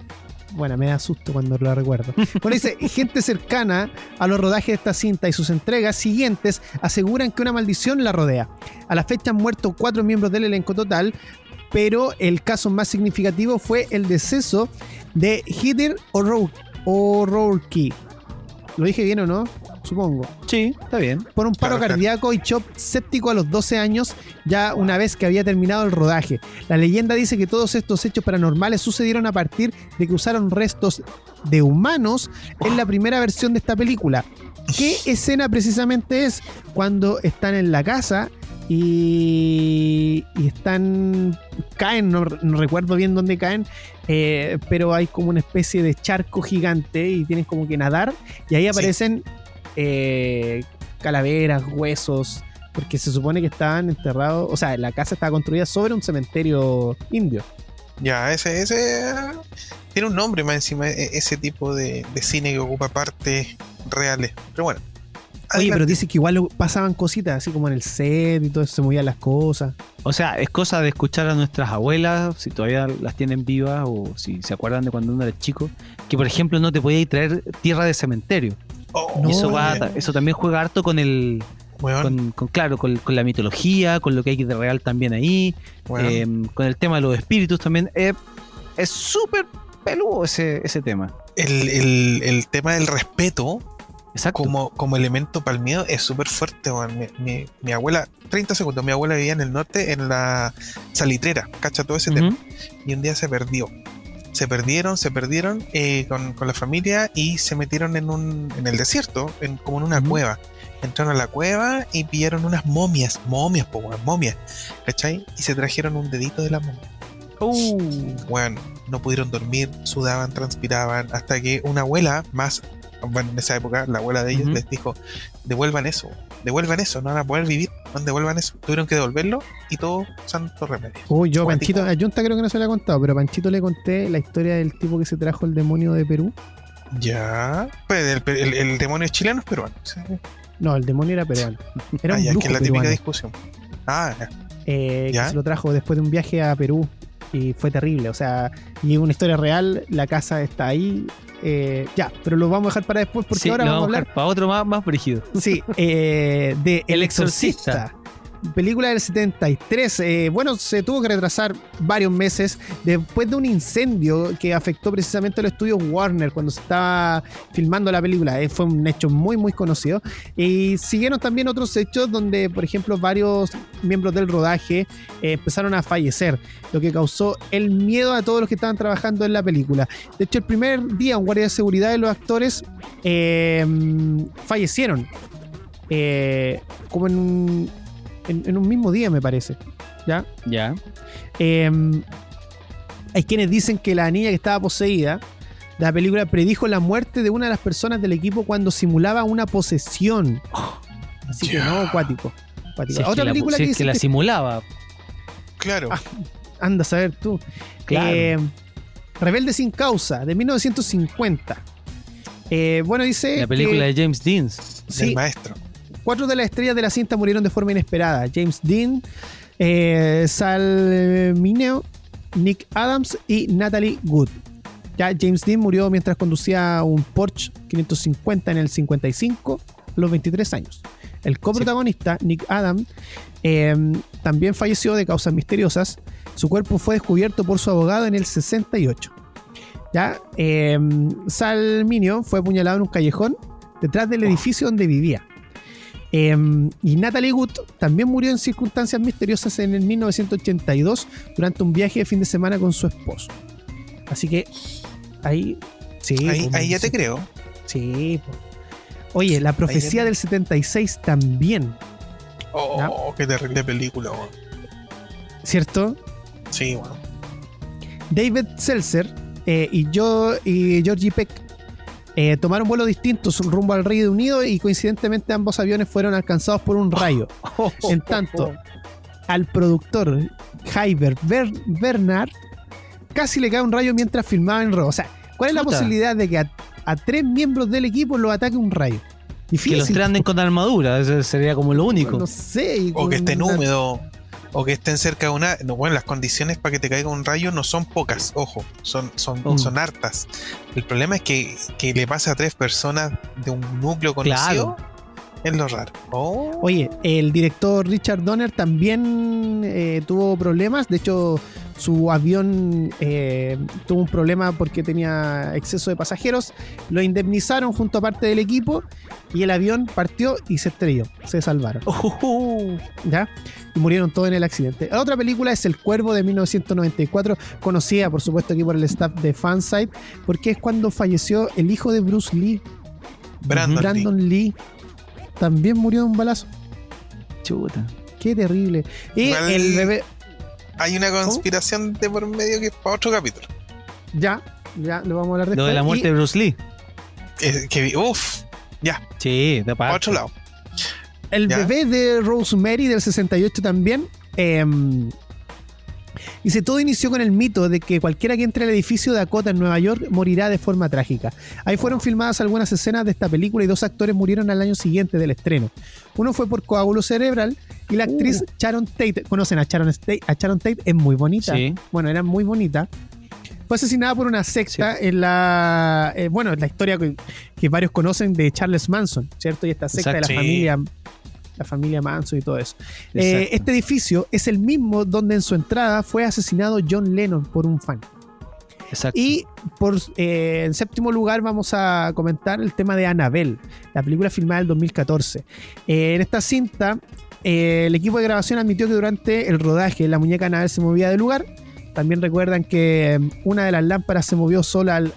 Bueno, me da susto cuando lo recuerdo. Bueno, dice, [LAUGHS] gente cercana a los rodajes de esta cinta y sus entregas siguientes aseguran que una maldición la rodea. A la fecha han muerto cuatro miembros del elenco total, pero el caso más significativo fue el deceso de Heather O'Rourke. O'Rourke. ¿Lo dije bien o no? Supongo Sí, está bien. por un paro Claro, claro. cardíaco y shock séptico a los 12 años, ya una vez que había terminado el rodaje. La leyenda dice que todos estos hechos paranormales sucedieron a partir de que usaron restos de humanos en la primera versión de esta película. ¿Qué escena precisamente es? Cuando están en la casa y, y están. caen, no, no recuerdo bien dónde caen, eh, pero hay como una especie de charco gigante y tienes como que nadar y ahí aparecen eh, calaveras, huesos, porque se supone que estaban enterrados, o sea, la casa estaba construida sobre un cementerio indio. Ya, ese, ese tiene un nombre más encima, e- ese tipo de, de cine que ocupa partes reales. Pero bueno. Oye, pero dice que igual pasaban cositas, así como en el set y todo eso, se movían las cosas. O sea, es cosa de escuchar a nuestras abuelas, si todavía las tienen vivas o si se acuerdan de cuando uno era chico, que por ejemplo no te podía traer tierra de cementerio. Oh, No, eso, va, eso también juega harto con el, con, con, claro, con, con la mitología, con lo que hay de real también ahí, eh, con el tema de los espíritus también. Eh, es súper peludo ese, ese tema. el, el- el tema del respeto Exacto. como, como elemento para el miedo es súper fuerte. Mi, mi- mi abuela, 30 segundos, mi abuela vivía en el norte en la salitrera, cacha todo ese tema. Y un día se perdió. Se perdieron, se perdieron eh, con, con la familia y se metieron en un en el desierto, en, como en una cueva. Entraron a la cueva y pillaron unas momias, momias, po, momias, ¿cachai? Y se trajeron un dedito de la momia. Uh, Bueno, no pudieron dormir, sudaban, transpiraban, hasta que una abuela más, bueno, en esa época, la abuela de ellos les dijo, devuelvan eso, devuelvan eso, no van a poder vivir, no devuelvan eso. Tuvieron que devolverlo y todo santo remedio. Uy, yo. Panchito, a Junta creo que no se le ha contado, pero a Panchito le conté la historia del tipo que se trajo el demonio de Perú. Ya, pues el, el- el demonio es chileno, es peruano. Sí. No, el demonio era peruano. Era Ah, un ya, brujo que es la típica peruano. discusión. Ah, ya. eh, que ¿Ya? se lo trajo después de un viaje a Perú y fue terrible. O sea, y es una historia real, la casa está ahí. eh, ya, pero lo vamos a dejar para después porque sí, ahora vamos a hablar para otro más, más brígido. sí, eh, de El Exorcista. Película del 73. eh, bueno, se tuvo que retrasar varios meses después de un incendio que afectó precisamente los estudios Warner cuando se estaba filmando la película. Eh, fue un hecho muy, muy conocido. Y siguieron también otros hechos donde, por ejemplo, varios miembros del rodaje eh, empezaron a fallecer, lo que causó el miedo a todos los que estaban trabajando en la película. De hecho, el primer día, un guardia de seguridad de los actores eh, fallecieron. Como en un, en, en un mismo día, me parece. ¿Ya? Ya. Eh, hay quienes dicen que la niña que estaba poseída de la película predijo la muerte de una de las personas del equipo cuando simulaba una posesión. Así que no, acuático. acuático. Si es Otra que la, película si que, es que la simulaba. Claro. Ah, anda a saber tú. Claro. Eh, Rebelde sin causa, de 1950. Eh, bueno, dice. la película que- de James Dean. sí, maestro. Cuatro de las estrellas de la cinta murieron de forma inesperada. James Dean, eh, Sal Mineo, Nick Adams y Natalie Wood. Ya James Dean murió mientras conducía un Porsche 550 en el 55 a los 23 años. El coprotagonista, Nick Adams, eh, también falleció de causas misteriosas. Su cuerpo fue descubierto por su abogado en el 68. Ya, eh, Sal Mineo fue apuñalado en un callejón detrás del edificio donde vivía. Eh, y Natalie Wood también murió en circunstancias misteriosas en el 1982 durante un viaje de fin de semana con su esposo. Así que ahí, sí, Ahí, pues, ahí ya te creo. Sí. pues. Oye, la profecía del 76 también, Oh, qué terrible película. ¿cierto? Sí, bueno. David Seltzer eh, y yo y Georgie Peck eh, tomaron vuelos distintos rumbo al Reino Unido y coincidentemente ambos aviones fueron alcanzados por un rayo. [LAUGHS] En tanto, al productor Hyber Ber- Bernard casi le cae un rayo mientras filmaba en RAW. O sea, ¿cuál es la posibilidad de que a, a tres miembros del equipo los ataque un rayo? Que los tres anden con armadura, eso sería como lo único. No sé. y O que estén húmedos. O que estén cerca de una. No, bueno, las condiciones para que te caiga un rayo no son pocas, ojo, son, son, Mm. son hartas. El problema es que, que le pase a tres personas de un núcleo conocido es lo raro. Oh, Oye, el director Richard Donner también eh, tuvo problemas. De hecho, su avión eh, tuvo un problema porque tenía exceso de pasajeros. Lo indemnizaron junto a parte del equipo y el avión partió y se estrelló. Se salvaron. Oh, ¿Ya? Y murieron todos en el accidente. La otra película es El Cuervo de 1994, conocida por supuesto aquí por el staff de Fansite, porque es cuando falleció el hijo de Bruce Lee, Brandon. Lee. Brandon Lee. También murió de un balazo. chuta. Qué terrible. Y el bebé. Hay una conspiración de por medio que es para otro capítulo. Ya, ya lo vamos a hablar después. Lo de la muerte Y de Bruce Lee. Eh, que, uff, ya, Sí, de para otro lado. El ya. bebé de Rosemary del 68 también. em, dice: Todo inició con el mito de que cualquiera que entre al edificio Dakota en Nueva York morirá de forma trágica. Ahí fueron filmadas algunas escenas de esta película y dos actores murieron al año siguiente del estreno. Uno fue por coágulo cerebral y la actriz Sharon Tate. ¿Conocen a Sharon, Tate? a Sharon Tate? Es muy bonita. Sí. bueno, era muy bonita. Fue asesinada por una secta en la. eh, bueno, en la historia que, que varios conocen de Charles Manson, ¿cierto? Y esta secta Exacto. de la familia. La familia Manson y todo eso. Eh, este edificio es el mismo donde en su entrada fue asesinado John Lennon por un fan. Exacto. Y por, eh, en séptimo lugar vamos a comentar el tema de Annabelle, la película filmada en el 2014. Eh, en esta cinta, eh, el equipo de grabación admitió que durante el rodaje la muñeca Annabelle se movía del lugar. También recuerdan que eh, una de las lámparas se movió sola al-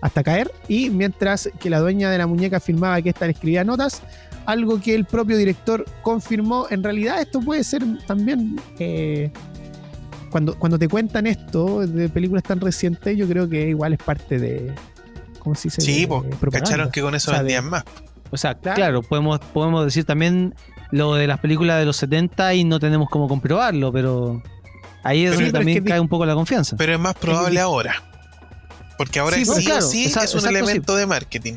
hasta caer y mientras que la dueña de la muñeca afirmaba que ésta le escribía notas, algo que el propio director confirmó. En realidad esto puede ser también... eh, cuando, cuando te cuentan esto de películas tan recientes, yo creo que igual es parte de. ¿Cómo se dice? Sí, De pues, cacharon que con eso O sea, de- vendían más. O sea, Claro. claro, podemos, podemos decir también lo de las películas de los 70 y no tenemos cómo comprobarlo, pero ahí es Pero- donde Sí, pero es también que- cae un poco la confianza. Pero es más probable ahora. Porque ahora Sí, sí, no, o claro, sí exacto, es un exacto, sí. elemento de marketing.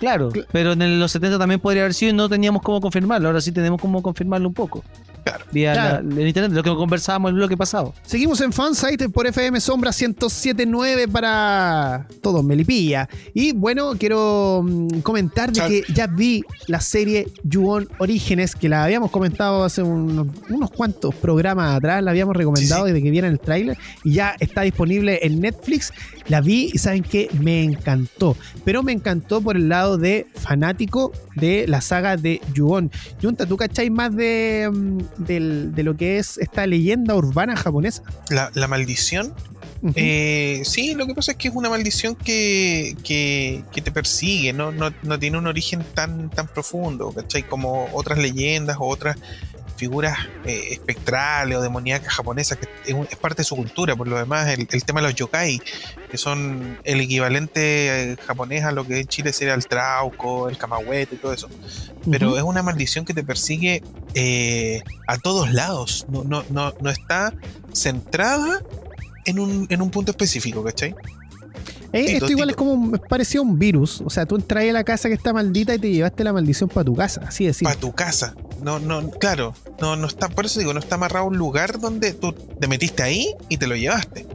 claro, Cl- pero en los 70 también podría haber sido y no teníamos cómo confirmarlo. Ahora sí tenemos cómo confirmarlo un poco. Claro. Vía Claro. la- el internet, lo que conversábamos el bloque pasado. Seguimos en Fansite por FM Sombra 1079 para todos, Melipilla. Y bueno, quiero mm, comentar de que ya vi la serie Yuon Orígenes, que la habíamos comentado hace unos, unos cuantos programas atrás, la habíamos recomendado Sí, desde que vieran el tráiler y ya está disponible en Netflix. La vi y saben que me encantó, pero me encantó por el lado de fanático de la saga de Yuon. Junta, ¿tú cacháis más de, mm, del- de lo que es esta leyenda urbana japonesa? La, la maldición. Eh, sí, lo que pasa es que es una maldición que, que, que te persigue, ¿no? No, no tiene un origen tan, tan profundo, ¿cachai? Como otras leyendas o otras figuras eh, espectrales o demoníacas japonesas, que es, un- es parte de su cultura. Por lo demás, el, el tema de los yokai, que son el equivalente eh, japonés a lo que en Chile sería el trauco, el kamahuete y todo eso. Pero es una maldición que te persigue eh, a todos lados. No, no, no, no está centrada en un, en un punto específico, ¿cachai? Eh, esto igual es como me parecía un virus. O sea, tú entras a la casa que está maldita y te llevaste la maldición para tu casa. Así es. Para tu casa. No, no, claro. No, no está, por eso digo, no está amarrado a un lugar donde tú te metiste ahí y te lo llevaste.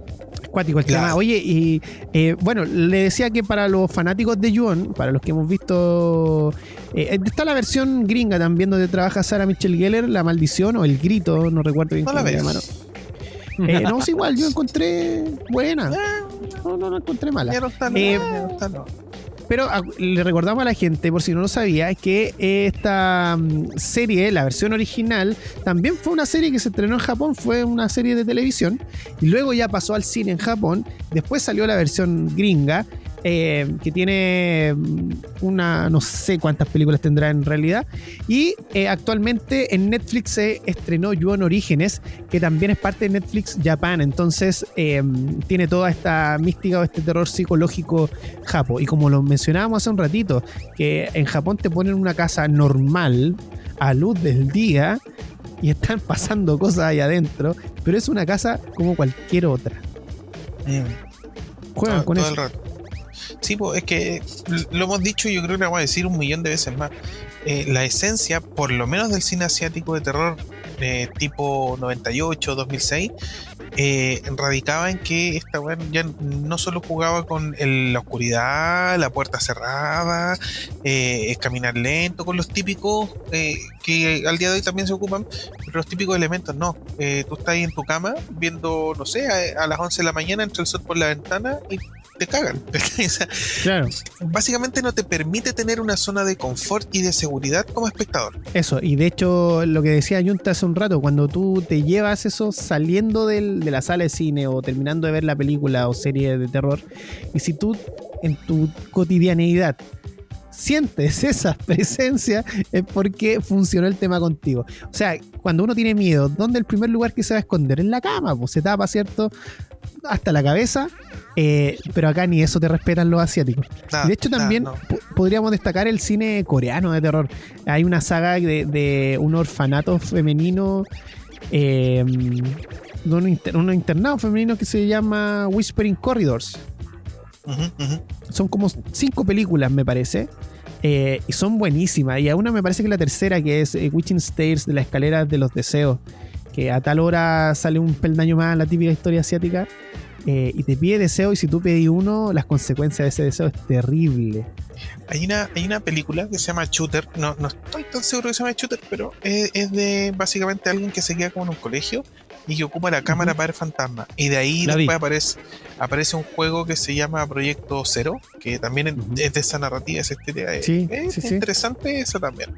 Cuático el Claro. tema. Oye, y eh, bueno, le decía que para los fanáticos de Yuon, para los que hemos visto. eh, está la versión gringa también donde trabaja Sarah Michelle Gellar, La Maldición o El Grito, no recuerdo bien No la cómo veo. llamaron. Eh, no, es igual, yo encontré buena. No, no, no encontré mala. Ya no está, no, Eh, ya no está, no. Pero le recordamos a la gente, por si no lo sabía, que esta mm, serie, la versión original, también fue una serie que se estrenó en Japón, fue una serie de televisión, y luego ya pasó al cine en Japón, después salió la versión gringa, eh, que tiene mm, una, no sé cuántas películas tendrá en realidad, y eh, actualmente en Netflix se estrenó Yuon Orígenes, que también es parte de Netflix Japan, entonces eh, tiene toda esta mística o este terror psicológico Japo. Y como lo mencionábamos hace un ratito, que en Japón te ponen una casa normal a luz del día y están [LAUGHS] pasando cosas ahí adentro, pero es una casa como cualquier otra. Juegan todo, con todo eso. el rato. Sí, pues es que lo hemos dicho y yo creo que lo vamos a decir un millón de veces más. Eh, la esencia, por lo menos del cine asiático de terror eh, tipo 98, 2006, eh, radicaba en que esta weá ya no solo jugaba con el- la oscuridad, la puerta cerrada, eh, caminar lento, con los típicos eh, que al día de hoy también se ocupan, pero los típicos elementos no. Eh, tú estás ahí en tu cama viendo, no sé, a, a las 11 de la mañana entra el sol por la ventana y te cagan. [LAUGHS] O sea, Claro, básicamente no te permite tener una zona de confort y de seguridad como espectador. eso. Y de hecho, lo que decía Junta hace un rato, cuando tú te llevas eso saliendo del- de la sala de cine o terminando de ver la película o serie de terror, y si tú en tu cotidianeidad sientes [LAUGHS] esa presencia, es porque funcionó el tema contigo. O sea, cuando uno tiene miedo, ¿dónde el primer lugar que se va a esconder? En la cama, pues se tapa, ¿cierto? Hasta la cabeza, eh, pero acá ni eso te respetan los asiáticos. De hecho, también no. podríamos destacar el cine coreano de terror. Hay una saga de, de un orfanato femenino, eh, de un, inter- un internado femenino que se llama Whispering Corridors. Son como cinco películas, me parece. eh, y son buenísimas. Y a una me parece que la tercera, que es eh, Witching Stairs de la escalera de los deseos. Que a tal hora sale un peldaño más, la típica historia asiática. Eh, y te pide deseo. Y si tú pedís uno, las consecuencias de ese deseo es terrible. Hay una, hay una película que se llama Shooter, no, no estoy tan seguro que se llama Shooter, pero es, es de básicamente alguien que se queda como en un colegio y que ocupa la cámara para ver fantasmas. Y de ahí La vi. después aparece, aparece un juego que se llama Proyecto Cero, que también es- de esa narrativa, esa. Es- Sí, es sí, sí. interesante eso también.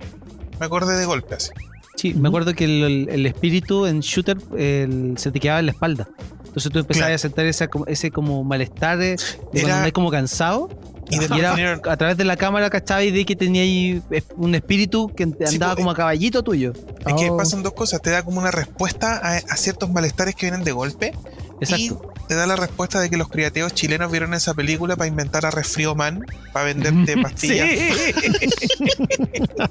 Me acordé de golpe así. Sí, Ujú. me acuerdo que el, el- el espíritu en shooter el- se te quedaba en la espalda. Entonces tú empezabas Claro. a esa, como- ese como malestar de, de Era- cuando andas como cansado. Y Y era vinieron- a través de la cámara, ¿cachabas? De que tenía ahí un espíritu que andaba pues, como a caballito tuyo. Es que Oh. pasan dos cosas, te da como una respuesta a, a ciertos malestares que vienen de golpe Exacto. Te da la respuesta de que los creativos chilenos vieron esa película para inventar a Resfrío Man, para venderte [LAUGHS] pastillas. [LAUGHS]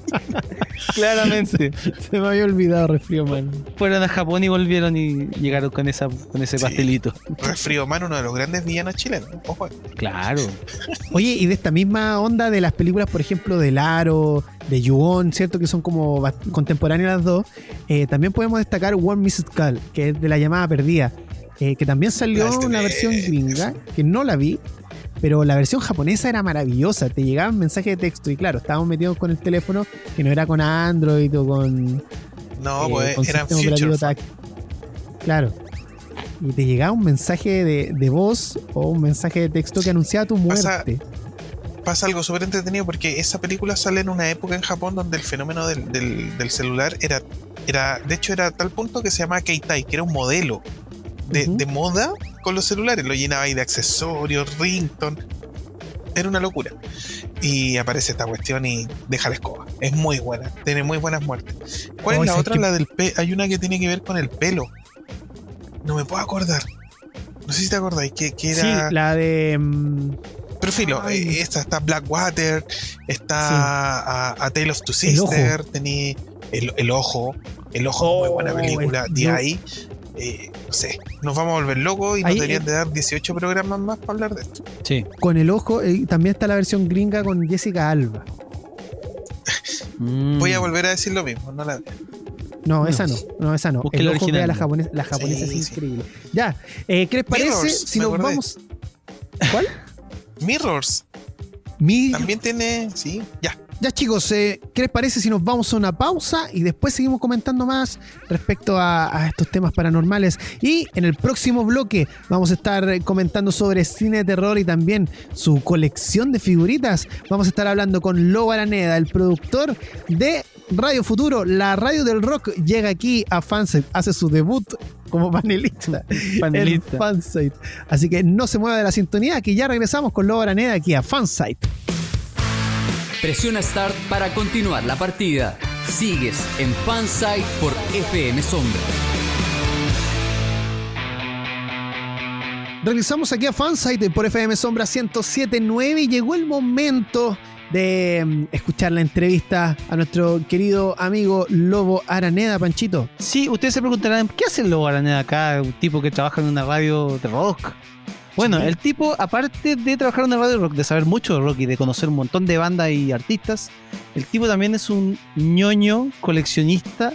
Claramente. Se me había olvidado Resfrío Man. Fueron a Japón y volvieron y llegaron con esa con ese Sí. pastelito. Resfrío Man, uno de los grandes villanos chilenos. Ojo. Claro. [LAUGHS] Oye, y de esta misma onda de las películas, por ejemplo, de Laro, de Yuon, ¿cierto? Que son como contemporáneas las dos. eh, también podemos destacar One Missed Call, que es de la llamada perdida. Eh, que también salió una versión gringa, que no la vi. Pero la versión japonesa era maravillosa. Te llegaban mensajes de texto. Y claro, estábamos metidos con el teléfono, que no era con Android o con. No, eh, pues con Future. táctil. Claro. Y te llegaba un mensaje de, de voz o un mensaje de texto que anunciaba tu Pasa- muerte. Pasa algo súper entretenido porque esa película sale en una época en Japón donde el fenómeno del, del- del celular era, era, de hecho, era a tal punto que se llamaba Keitai, que era un modelo de, moda con los celulares. Lo llenaba ahí de accesorios, rington. Era una locura. Y aparece esta cuestión y deja la escoba. Es muy buena. Tiene muy buenas muertes. ¿Cuál Oh, es la ¿sabes otra? La del pe Hay una que tiene que ver con el pelo. No me puedo acordar. No sé si te acordáis. Que, que era. Sí, la de. mm, Pero filo, Ay. eh, esta está Blackwater, está Sí. a, a Tale of Two El Ojo. Sisters, el, el Ojo, el Ojo, muy buena Oh, película, de ahí. Eh, no sé, nos vamos a volver locos y nos Ahí, deberían eh, de dar 18 programas más para hablar de esto. Sí. Con el ojo, eh, también está la versión gringa con Jessica Alba. Mm. Voy a volver a decir lo mismo, no la veo. No, esa no, no, esa no. El ojo original. vea la japonesa, la japonesa Sí, es sí. increíble. Ya, eh, ¿qué les parece Mirrors, si nos acordé. vamos? ¿Cuál? [LAUGHS] Mirrors Mi... también tiene, sí, ya. Ya chicos, eh, ¿qué les parece si nos vamos a una pausa y después seguimos comentando más respecto a, a estos temas paranormales? Y en el próximo bloque vamos a estar comentando sobre cine de terror y también su colección de figuritas. Vamos a estar hablando con Lobo Araneda, el productor de Radio Futuro, la radio del rock, llega aquí a Fansite, hace su debut como panelista, Panelista. en Fansite. Así que no se mueva de la sintonía, que ya regresamos con Lobo Araneda aquí a Fansite. Presiona Start para continuar la partida. Sigues en Fansite por FM Sombra. Regresamos aquí a Fansite por FM Sombra 1079 y llegó el momento de mm, escuchar la entrevista a nuestro querido amigo Lobo Araneda, Panchito. Sí, ustedes se preguntarán, ¿qué hace el Lobo Araneda acá? Un tipo que trabaja en una radio de rock. Bueno, el tipo, aparte de trabajar en una radio de rock, de saber mucho de rock y de conocer un montón de bandas y artistas, el tipo también es un ñoño coleccionista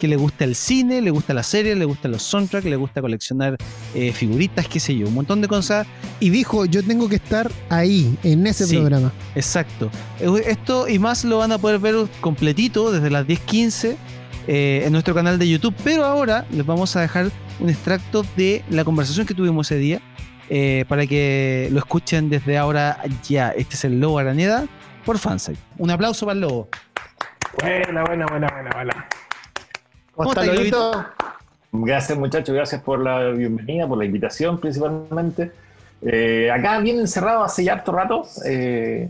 que le gusta el cine, le gusta la serie, le gustan los soundtracks, le gusta coleccionar eh, figuritas, qué sé yo, un montón de cosas. Y dijo, yo tengo que estar ahí, en ese Sí. programa. Exacto. Eh, Esto y más lo van a poder ver completito desde las 10.15 eh, en nuestro canal de YouTube. Pero ahora les vamos a dejar un extracto de la conversación que tuvimos ese día eh, para que lo escuchen desde ahora ya. Este es el Lobo Araneda por Fansite. Un aplauso para el Lobo. Buena, buena, buena, buena, buena. ¿Cómo está, estás, Lobito? Gracias muchachos, gracias por la bienvenida, por la invitación principalmente. Eh, acá bien encerrado hace ya harto rato. eh,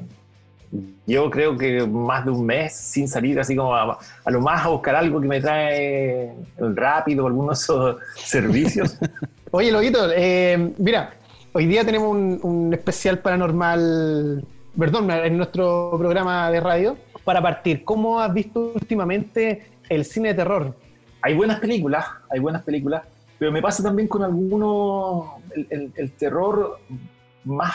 yo creo que más de un mes sin salir, así como a, a lo más a buscar algo que me trae el rápido algunos de esos [LAUGHS] servicios. [LAUGHS] Oye, Loguito, eh, mira, hoy día tenemos un, un especial paranormal, perdón, en nuestro programa de radio. Para partir, ¿cómo has visto últimamente el cine de terror? hay buenas películas, hay buenas películas, pero me pasa también con algunos, el, terror más,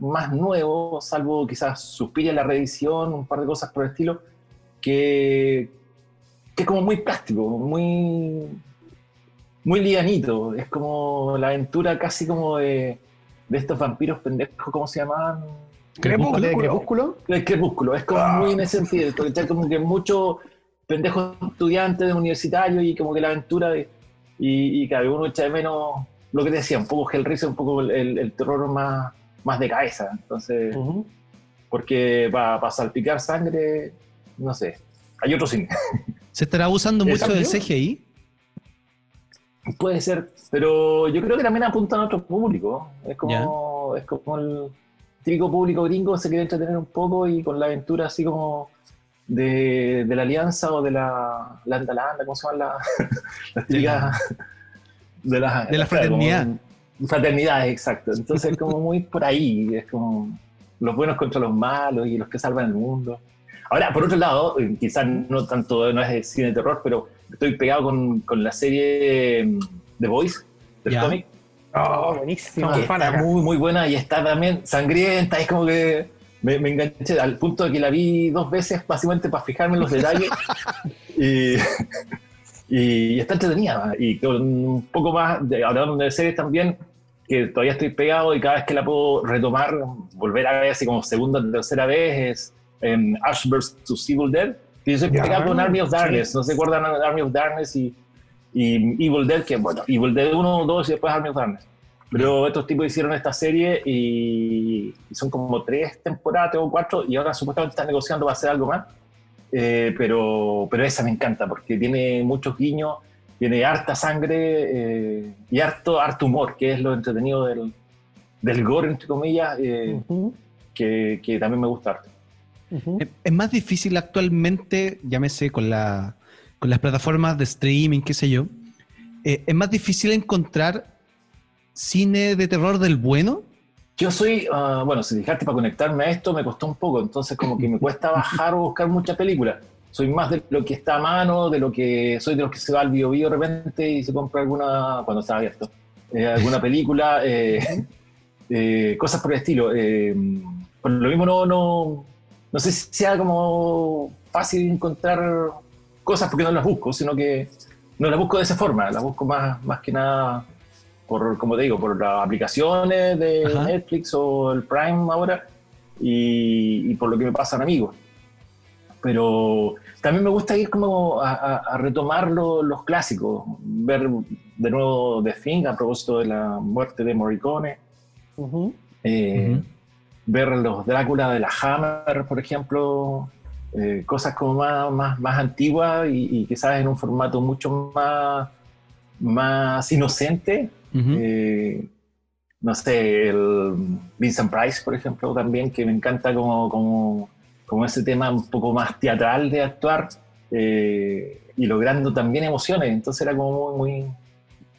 más nuevo, salvo quizás Suspiria la reedición, un par de cosas por el estilo, que, que es como muy plástico, muy, muy lianito, es como la aventura casi como de, de estos vampiros pendejos, ¿cómo se llaman? Crepúsculo. ¿De Crepúsculo? El crepúsculo, es como muy en ese sentido, como que muchos pendejos estudiantes universitarios y como que la aventura de, y, y claro, uno echa de menos lo que te decía, un poco Hellraiser, un poco el, el- el terror más, más de cabeza, entonces, Ujú. porque para salpicar sangre, no sé, hay otro cine, ¿Se estará abusando mucho del CGI? Puede ser, pero yo creo que también apuntan a otro público, es como, es como el típico público gringo se quiere entretener un poco y con la aventura así como de, de la alianza o de la landa landa, ¿cómo se llaman la- [LAUGHS] las típicas de la, De la fraternidad. como- fraternidad, exacto. Entonces como muy por ahí, es como los buenos contra los malos y los que salvan el mundo. Ahora, por otro lado, eh, quizás no tanto, no es cine de terror, pero estoy pegado con, con la serie mm, The Voice, del Ya. cómic, Oh, buenísimo. que fan está muy, muy buena y está también sangrienta, es como que me, me enganché al punto de que la vi dos veces básicamente para fijarme en los detalles [LAUGHS] y, y está entretenida y con un poco más, de, hablando de series también, que todavía estoy pegado y cada vez que la puedo retomar, volver a ver así como segunda o tercera vez es en Ash vs. Evil Dead, que yo soy Ya, pegado con Army of. Darkness, no se acuerdan Army of Darkness y, y Evil Dead, que bueno, Evil Dead 1, 2 y después Army of Darkness. Pero estos tipos hicieron esta serie y, y son como tres temporadas, o cuatro, y ahora supuestamente están negociando para hacer algo más. Eh, pero, pero esa me encanta porque tiene muchos guiños, tiene harta sangre eh, y harto, harto humor, que es lo entretenido del, del gore, entre comillas, eh, Ujú, que, que también me gusta harto. Ujú. Es- Es más difícil actualmente, llámese con, la, con las plataformas de streaming, qué sé yo, eh, es más difícil encontrar cine de terror del bueno. Yo soy, ah, bueno, si dejaste para conectarme a esto me costó un poco, entonces como que me [LAUGHS] cuesta bajar o buscar muchas películas. soy más de lo que está a mano, de lo que soy de los que se va al bio, bio de repente y se compra alguna, cuando está abierto, eh, alguna película, eh, [LAUGHS] eh, cosas por el estilo. Eh, por lo mismo no, no, no sé si sea como fácil encontrar cosas porque no las busco, sino que no las busco de esa forma, las busco más, más que nada por, como te digo, por las aplicaciones de Ajá. Netflix o el Prime ahora y, y por lo que me pasan amigos. Pero también me gusta ir como a, a- a retomar lo- los clásicos, ver de nuevo The Thing a propósito de la muerte de Morricone, eh. Ver los Drácula de la Hammer, por ejemplo, eh, cosas como más, más, más antiguas y, y quizás en un formato mucho más, más inocente. Eh, no sé, el Vincent Price, por ejemplo, también, que me encanta como, como, como ese tema un poco más teatral de actuar eh, y logrando también emociones. Entonces era como muy... muy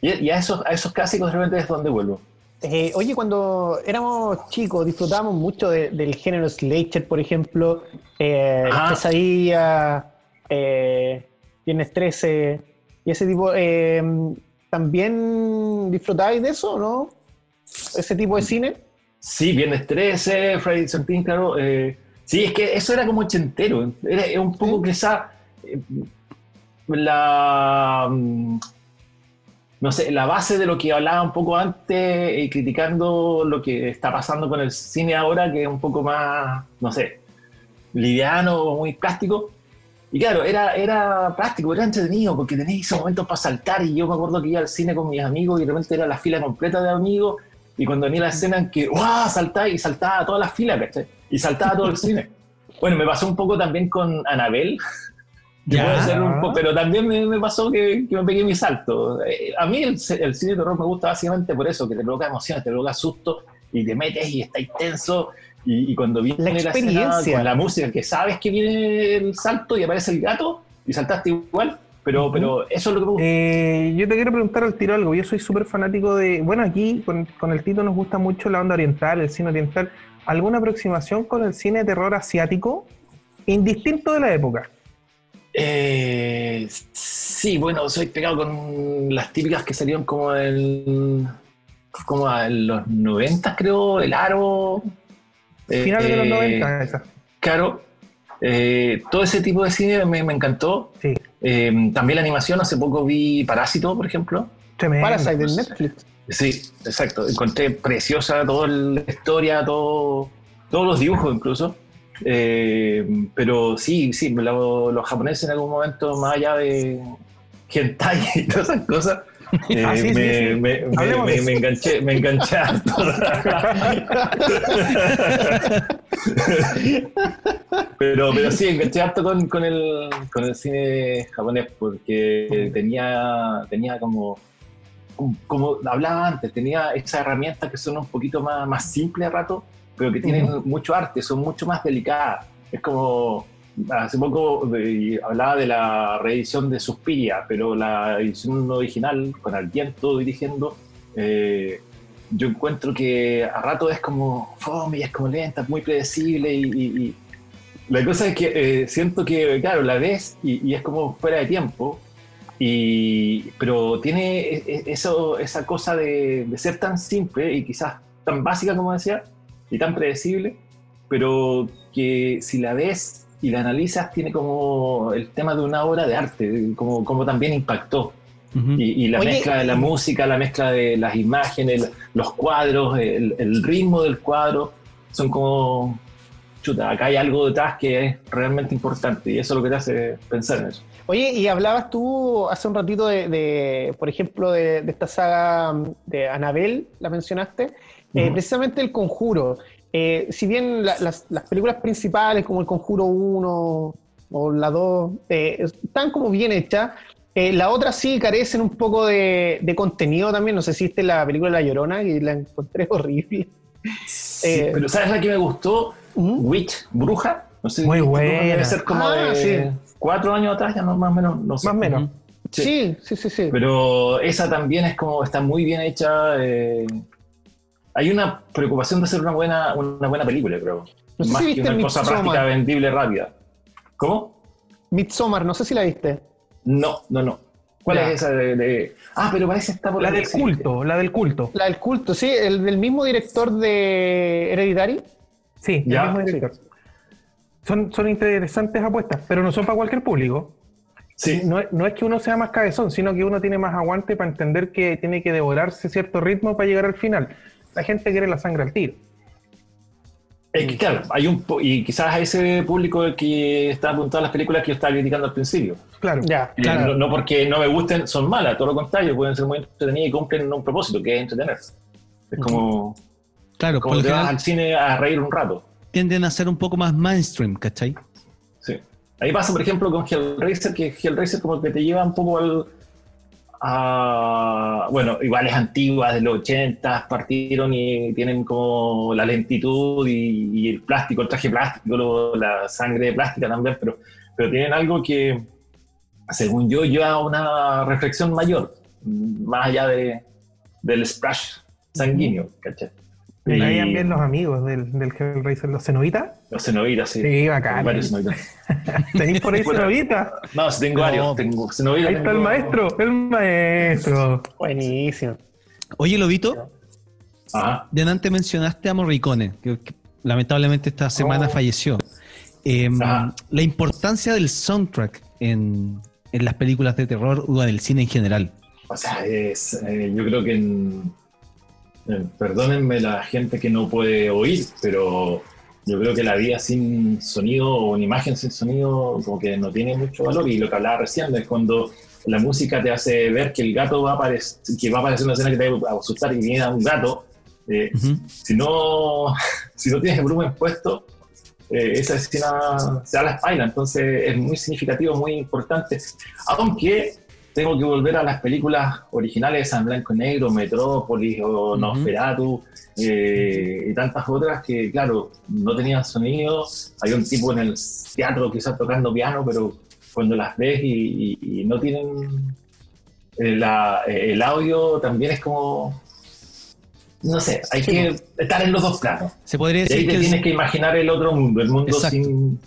y, y a, esos, a esos clásicos realmente es donde vuelvo. Eh, oye, cuando éramos chicos disfrutábamos mucho de- del género slasher, por ejemplo, eh, Ajá. Las Pesadillas, eh, Viernes 13 y ese tipo. eh, ¿También disfrutáis de eso, no? Ese tipo de cine. Sí, Viernes 13, Friday the 13, claro. sí, es que eso era como ochentero. Era, un poco quizá eh, la... No sé, la base de lo que hablaba un poco antes y criticando lo que está pasando con el cine ahora, que es un poco más, no sé, liviano, muy plástico. Y claro, era, era práctico, era entretenido, porque tenéis esos momentos para saltar. Y yo me acuerdo que iba al cine con mis amigos y de repente era la fila completa de amigos. Y cuando venía la escena en que, ¡guau! saltaba y saltaba toda la fila, ¿cachai? Y saltaba todo el cine. [LAUGHS] Bueno, me pasó un poco también con Anabel, Ya. puede ser un poco, pero también me, me pasó que, que me pegué mi salto. Eh, a mí el, cine de terror me gusta básicamente por eso, que te provoca emociones, te provoca susto y te metes y estás tenso. Y, y cuando viene La la, escena experiencia. con la música, que sabes que viene el salto y aparece el gato y saltaste igual, pero, pero eso es lo que me gusta. Eh, yo te quiero preguntar al tiro algo. Yo soy súper fanático de. Bueno, aquí con, con el Tito nos gusta mucho la onda oriental, el cine oriental. ¿Alguna aproximación con el cine de terror asiático? Indistinto de la época. Eh, sí, bueno, soy pegado con las típicas que salieron como en, como en los 90, creo, El Aro. eh, Finales de los eh, 90, esa. Claro. Eh, todo ese tipo de cine me, me encantó. Sí. Eh, también la animación, hace poco vi Parásito, por ejemplo. Tremendo. Parasite en Netflix. Sí, exacto. Encontré preciosa toda la historia, todo, todos los dibujos incluso. Eh, pero sí, sí, lo- los japoneses en algún momento, más allá de hentai [LAUGHS] y todas esas cosas, [LAUGHS] eh, Ah, sí, sí, me, sí. me- me- Hablemos de me- eso. me enganché, me enganché harto. [LAUGHS] pero, pero sí, enganché harto con, con, el, con el cine japonés porque tenía, tenía como como hablaba antes, tenía esas herramientas que son un poquito más, más simples a rato, pero que tienen mucho arte, son mucho más delicadas. Es como, hace poco eh, hablaba de la reedición de Suspiria, pero la edición original, con Argento dirigiendo, eh, yo encuentro que a rato es como fome y es como lenta, muy predecible y, y- y la cosa es que eh, siento que, claro, la ves y, y es como fuera de tiempo, y, pero tiene e- e- eso, esa cosa de, de ser tan simple y quizás tan básica como decía, y tan predecible, pero que si la ves y la analizas tiene como el tema de una obra de arte, como, como también impactó. Y, y la Oye, mezcla de la música, la mezcla de las imágenes, los cuadros, el, el ritmo del cuadro, son como, chuta, acá hay algo detrás que es realmente importante y eso es lo que te hace pensar en eso. Oye, y hablabas tú hace un ratito de, de, por ejemplo, de, de esta saga de Anabel, la mencionaste, eh, precisamente El Conjuro. Eh, si bien la- las, las películas principales como El Conjuro 1 o la 2 eh, están como bien hechas, eh, la otra sí carecen un poco de, de contenido también. No sé si viste la película La Llorona, que la encontré [LAUGHS] horrible. Sí, Eh, pero ¿sabes la que me gustó? Ujú. Witch, Bruja. No sé, Muy buena. Debe ser como Ah, de sí. cuatro años atrás, ya no, más o menos. No sé. Más o menos. Sí. Sí, sí, sí, sí. Pero esa también es como, está muy bien hecha. eh, hay una preocupación de hacer una buena, una buena película, creo. No sé Más si que viste una cosa Midsommar. práctica, vendible, rápida. ¿Cómo? Midsommar, no sé si la viste. No, no, no. ¿Cuál Ya. es esa de, de- Ah, pero parece está por La del culto, la del culto. La del culto, sí, el del mismo director de Hereditary. Sí, Ya. el mismo director. Son, son interesantes apuestas, pero no son para cualquier público. Sí, No, es- no es que uno sea más cabezón, sino que uno tiene más aguante para entender que tiene que devorarse cierto ritmo para llegar al final. La gente quiere la sangre al tiro. Es que claro, hay un po- y quizás a ese público que está apuntado a las películas que yo estaba criticando al principio. Claro. Ya. Eh, Claro. No, no porque no me gusten, son malas, todo lo contrario, pueden ser muy entretenidas y cumplen un propósito, que es entretener. Es como, Claro, como te vas al cine a reír un rato. tienden a ser un poco más mainstream, ¿cachai? Sí. Ahí pasa, por ejemplo, con Hellraiser, que Hellraiser como que te lleva un poco al... a- bueno, igual es antigua, de los 80, partieron y tienen como la lentitud y, y el plástico, el traje plástico, lo- la sangre plástica también, pero, pero tienen algo que, según yo, lleva a una reflexión mayor, más allá de, del splash sanguíneo, ¿cachai? Me Y- caían bien los amigos del, del Hellraiser, los cenobitas. Los cenobitas, sí. Sí, bacán. Varios. [LAUGHS] ¿Tenéis por ahí Bueno. cenobitas? No, sí tengo No. varios. Tengo. Ahí está el maestro, el maestro. Buenísimo. Oye, Lobito, Ajá. delante mencionaste a Morricone, que, que lamentablemente esta semana Oh. falleció. Eh, Ajá. la importancia del soundtrack en, en las películas de terror o en el cine en general. O sea, es, eh, yo creo que en, eh, perdónenme la gente que no puede oír, pero yo creo que la vida sin sonido o una imagen sin sonido como que no tiene mucho valor. Y lo que hablaba recién es cuando la música te hace ver que el gato va a aparecer, que va a aparecer una escena que te va a asustar y viene a un gato, eh, si no [LAUGHS] si no tienes el volumen puesto eh, esa escena se da la espalda. Entonces es muy significativo muy importante. Aunque tengo que volver a las películas originales en blanco y negro Metrópolis o. Nosferatu eh, y tantas otras que claro no tenían sonido hay un tipo en el teatro quizás tocando piano pero cuando las ves y, y- y no tienen eh, la- eh, el audio también es como no sé, hay que estar en los dos planos. Se podría Y ahí decir te que tienes que imaginar el otro mundo, el mundo Exacto. sin...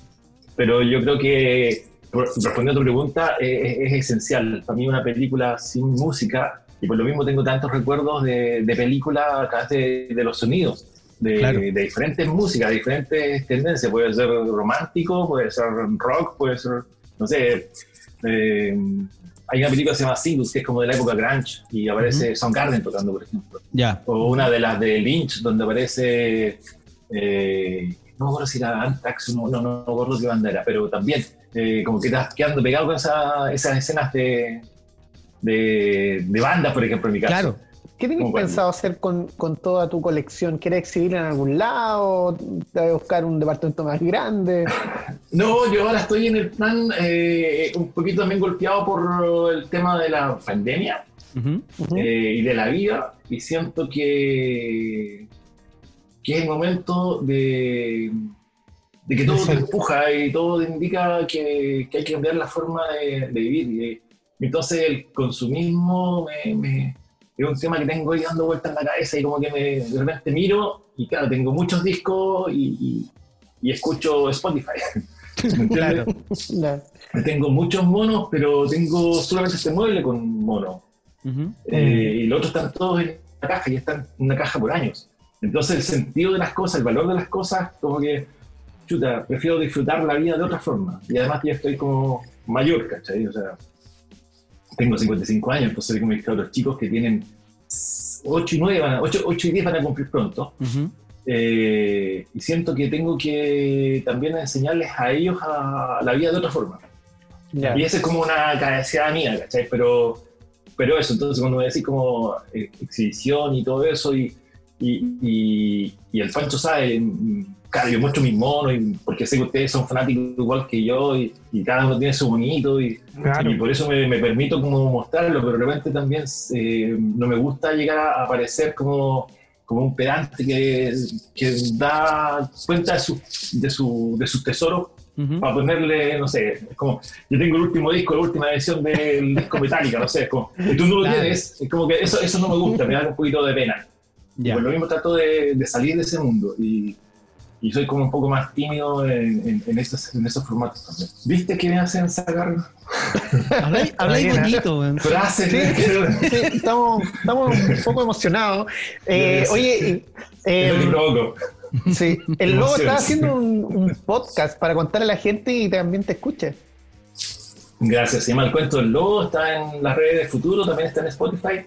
Pero yo creo que, respondiendo a tu pregunta, eh, es, es esencial. Para mí una película sin música, y por lo mismo tengo tantos recuerdos de, de películas a través de, de los sonidos, de, Claro. de diferentes músicas, de diferentes tendencias. Puede ser romántico, puede ser rock, puede ser, no sé... eh, hay una película que se llama Singles, que es como de la época grunge, y aparece Soundgarden tocando, por ejemplo ya, o una de las de Lynch, donde aparece, eh, no me acuerdo si era Anthrax, no, no, no me acuerdo qué banda era, pero también eh, como que estás quedando pegado con esa- esas escenas de, de, de bandas, por ejemplo, en mi caso. claro. ¿Qué tienes pensado hacer con, con toda tu colección? ¿Quieres exhibirla en algún lado? ¿Te vas a buscar un departamento más grande? [LAUGHS] No, yo ahora estoy en el plan eh, un poquito también golpeado por el tema de la pandemia eh, y de la vida y siento que, que es el momento de, de que todo te empuja y todo te indica que, que hay que cambiar la forma de, de vivir. Y, entonces el consumismo me, me- es un tema que tengo ahí dando vueltas en la cabeza y como que me, de repente miro y claro, tengo muchos discos y, y- y escucho Spotify. [LAUGHS] Claro. Tengo muchos monos, pero tengo solamente este mueble con mono. Ujú. Eh, y los otros están todos en una caja y están en una caja por años. Entonces el sentido de las cosas, el valor de las cosas, como que, chuta, prefiero disfrutar la vida de otra forma. Y además ya estoy como mayor, ¿cachai? O sea, tengo 55 años, entonces como mis otros chicos que tienen 8 y 9, van a- 8, 8 y 10 van a cumplir pronto. Ujú. Eh, y siento que tengo que también enseñarles a ellos a la vida de otra forma. Ya. Y esa es como una carencia mía, ¿cachai? Pero, pero eso, entonces cuando me decís como eh, exhibición y todo eso, y, y, y- y el Pancho sabe, mm, claro, yo muestro mis monos, y- porque sé que ustedes son fanáticos igual que yo, y, y cada uno tiene su bonito, y, Claro. y por eso me, me permito como mostrarlo, pero de repente también eh, no me gusta llegar a, a parecer como, como un pedante que, que da cuenta de, su, de, su, de sus tesoros Ujú. para ponerle, no sé, es como, yo tengo el último disco, la última edición del [LAUGHS] disco Metallica, no sé, es como, y tú no lo tienes, es como que eso, eso no me gusta, me da un poquito de pena. Ya. Por lo mismo trato de, de salir de ese mundo y, y soy como un poco más tímido en, en, en esos, en esos formatos también. ¿Viste que me hacen sacar Habláis bonito, weón. frases? [LAUGHS] Sí, estamos, estamos un poco emocionados. Eh, oye, eh, provoco. sí, el lobo está haciendo un, un podcast para contarle a la gente y también te escuche. Gracias. Se llama El Cuento del Lobo. Está en las redes de Futuro. También está en Spotify.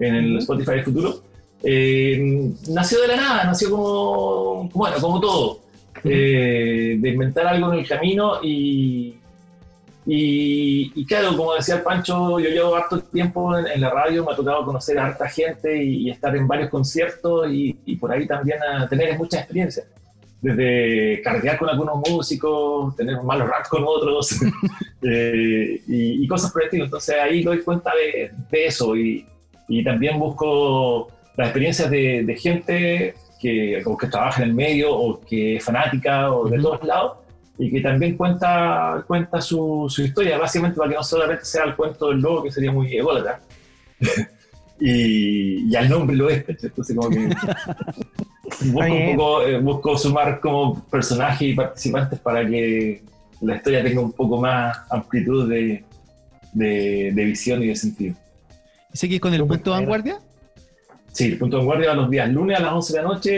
En el Spotify de Futuro. Eh, nació de la nada. Nació como, bueno, como todo. Eh, de inventar algo en el camino y, y, y claro, como decía el Pancho, yo llevo harto tiempo en, en la radio, me ha tocado conocer a harta gente y, y estar en varios conciertos y, y por ahí también a tener mucha experiencia. Desde carrear con algunos músicos, tener malos ratos con otros [LAUGHS] eh, y, cosas por el estilo. Entonces ahí doy cuenta de, de eso y, y también busco las experiencias de, de gente que, o que trabaja en el medio o que es fanática o de todos lados y que también cuenta, cuenta su, su historia, básicamente para que no solamente sea el cuento del lobo, que sería muy ególatra. [LAUGHS] y, y al nombre lo es, entonces como que [LAUGHS] busco, un poco, eh, busco sumar como personajes y participantes para que la historia tenga un poco más amplitud de, de, de visión y de sentido. ¿Y seguís con el punto vanguardia? Sí, punto de vanguardia va los días lunes a las 11 de la noche.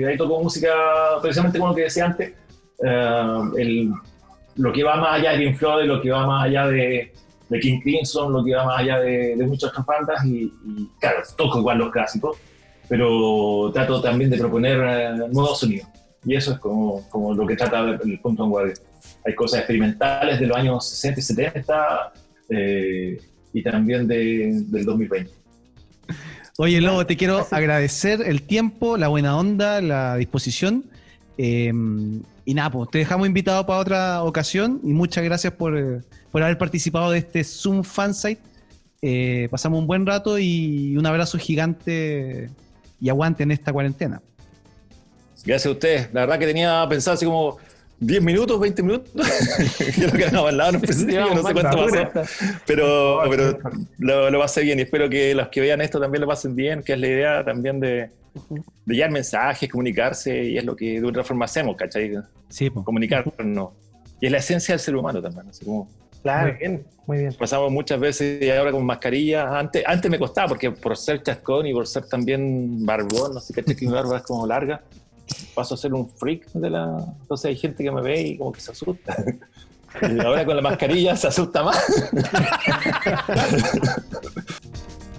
eh, ahí toco música, precisamente como lo que decía antes, eh, el- lo que va más allá de Pink Floyd, lo que va más allá de, de King Crimson, lo que va más allá de, de muchas otras bandas. Y, y, claro, toco igual los clásicos, pero trato también de proponer eh, nuevos sonidos. Y eso es como, como lo que trata el punto de vanguardia. Hay cosas experimentales de los años 60 y 70 eh, y también de- del 2020. Oye, Lobo, te quiero agradecer el tiempo, la buena onda, la disposición. eh, y nada, pues te dejamos invitado para otra ocasión y muchas gracias por, eh, por haber participado de este Zoom Fansite. Eh, pasamos un buen rato y un abrazo gigante y aguante en esta cuarentena. Gracias a ustedes. La verdad que tenía pensado así como 10 minutos, 20 minutos. [LAUGHS] Lo que habíamos hablado principio, no sé cuánto pasó. Pero, pero lo, lo pasé bien y espero que los que vean esto también lo pasen bien, que es la idea también de, de llevar mensajes, comunicarse y es lo que de otra forma hacemos, ¿cachai? Sí, pues. Comunicarnos. Y es la esencia del ser humano también. Así como Claro. Muy bien, muy bien. pasamos muchas veces y ahora con mascarilla. Antes, antes me costaba porque por ser chascón y por ser también barbón, no sé qué, mi barba es como larga, paso a ser un freak de la. Entonces hay gente que me ve y como que se asusta. [LAUGHS] Y ahora con la mascarilla se asusta más. [LAUGHS]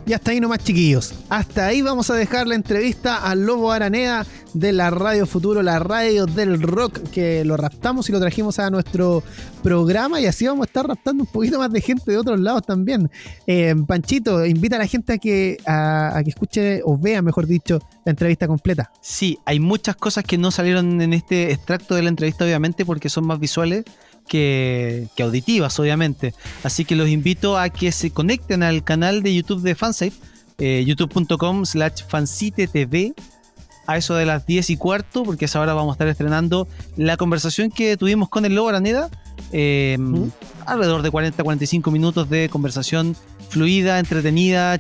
Y hasta ahí nomás, chiquillos. Hasta ahí vamos a dejar la entrevista al Lobo Araneda de la Radio Futuro, la radio del rock, que lo raptamos y lo trajimos a nuestro programa y así vamos a estar raptando un poquito más de gente de otros lados también. Eh, Panchito, invita a la gente que, a que escuche o vea, mejor dicho, la entrevista completa. Sí, hay muchas cosas que no salieron en este extracto de la entrevista, obviamente, porque son más visuales que, que auditivas, obviamente. Así que los invito a que se conecten al canal de YouTube de Fansite, eh, youtube.com slash fansite.tv a eso de las 10 y cuarto, porque a esa hora vamos a estar estrenando la conversación que tuvimos con el Lobo Araneda. eh, Alrededor de 40-45 minutos de conversación fluida, entretenida.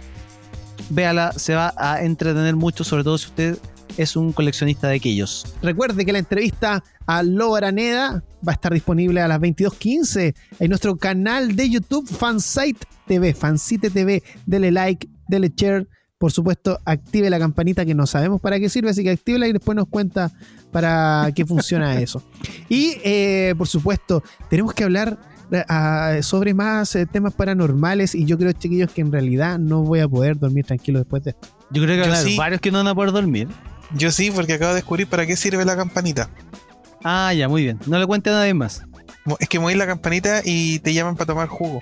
Véala, se va a entretener mucho, sobre todo si usted es un coleccionista de aquellos. Recuerde que la entrevista a Lobo Araneda va a estar disponible a las 22.15 en nuestro canal de YouTube Fansite TV, Fansite TV. Dele like, dele share. Por supuesto, active la campanita que no sabemos para qué sirve, así que actívela y después nos cuenta para qué funciona [LAUGHS] eso. Y, eh, por supuesto, tenemos que hablar eh, sobre más eh, temas paranormales y yo creo, chiquillos, que en realidad no voy a poder dormir tranquilo después de esto. Yo creo que sí. varios que no van a poder dormir. Yo sí, porque acabo de descubrir para qué sirve la campanita. Ah, ya, muy bien. No le cuente a nadie más. Es que mueves la campanita y te llaman para tomar jugo.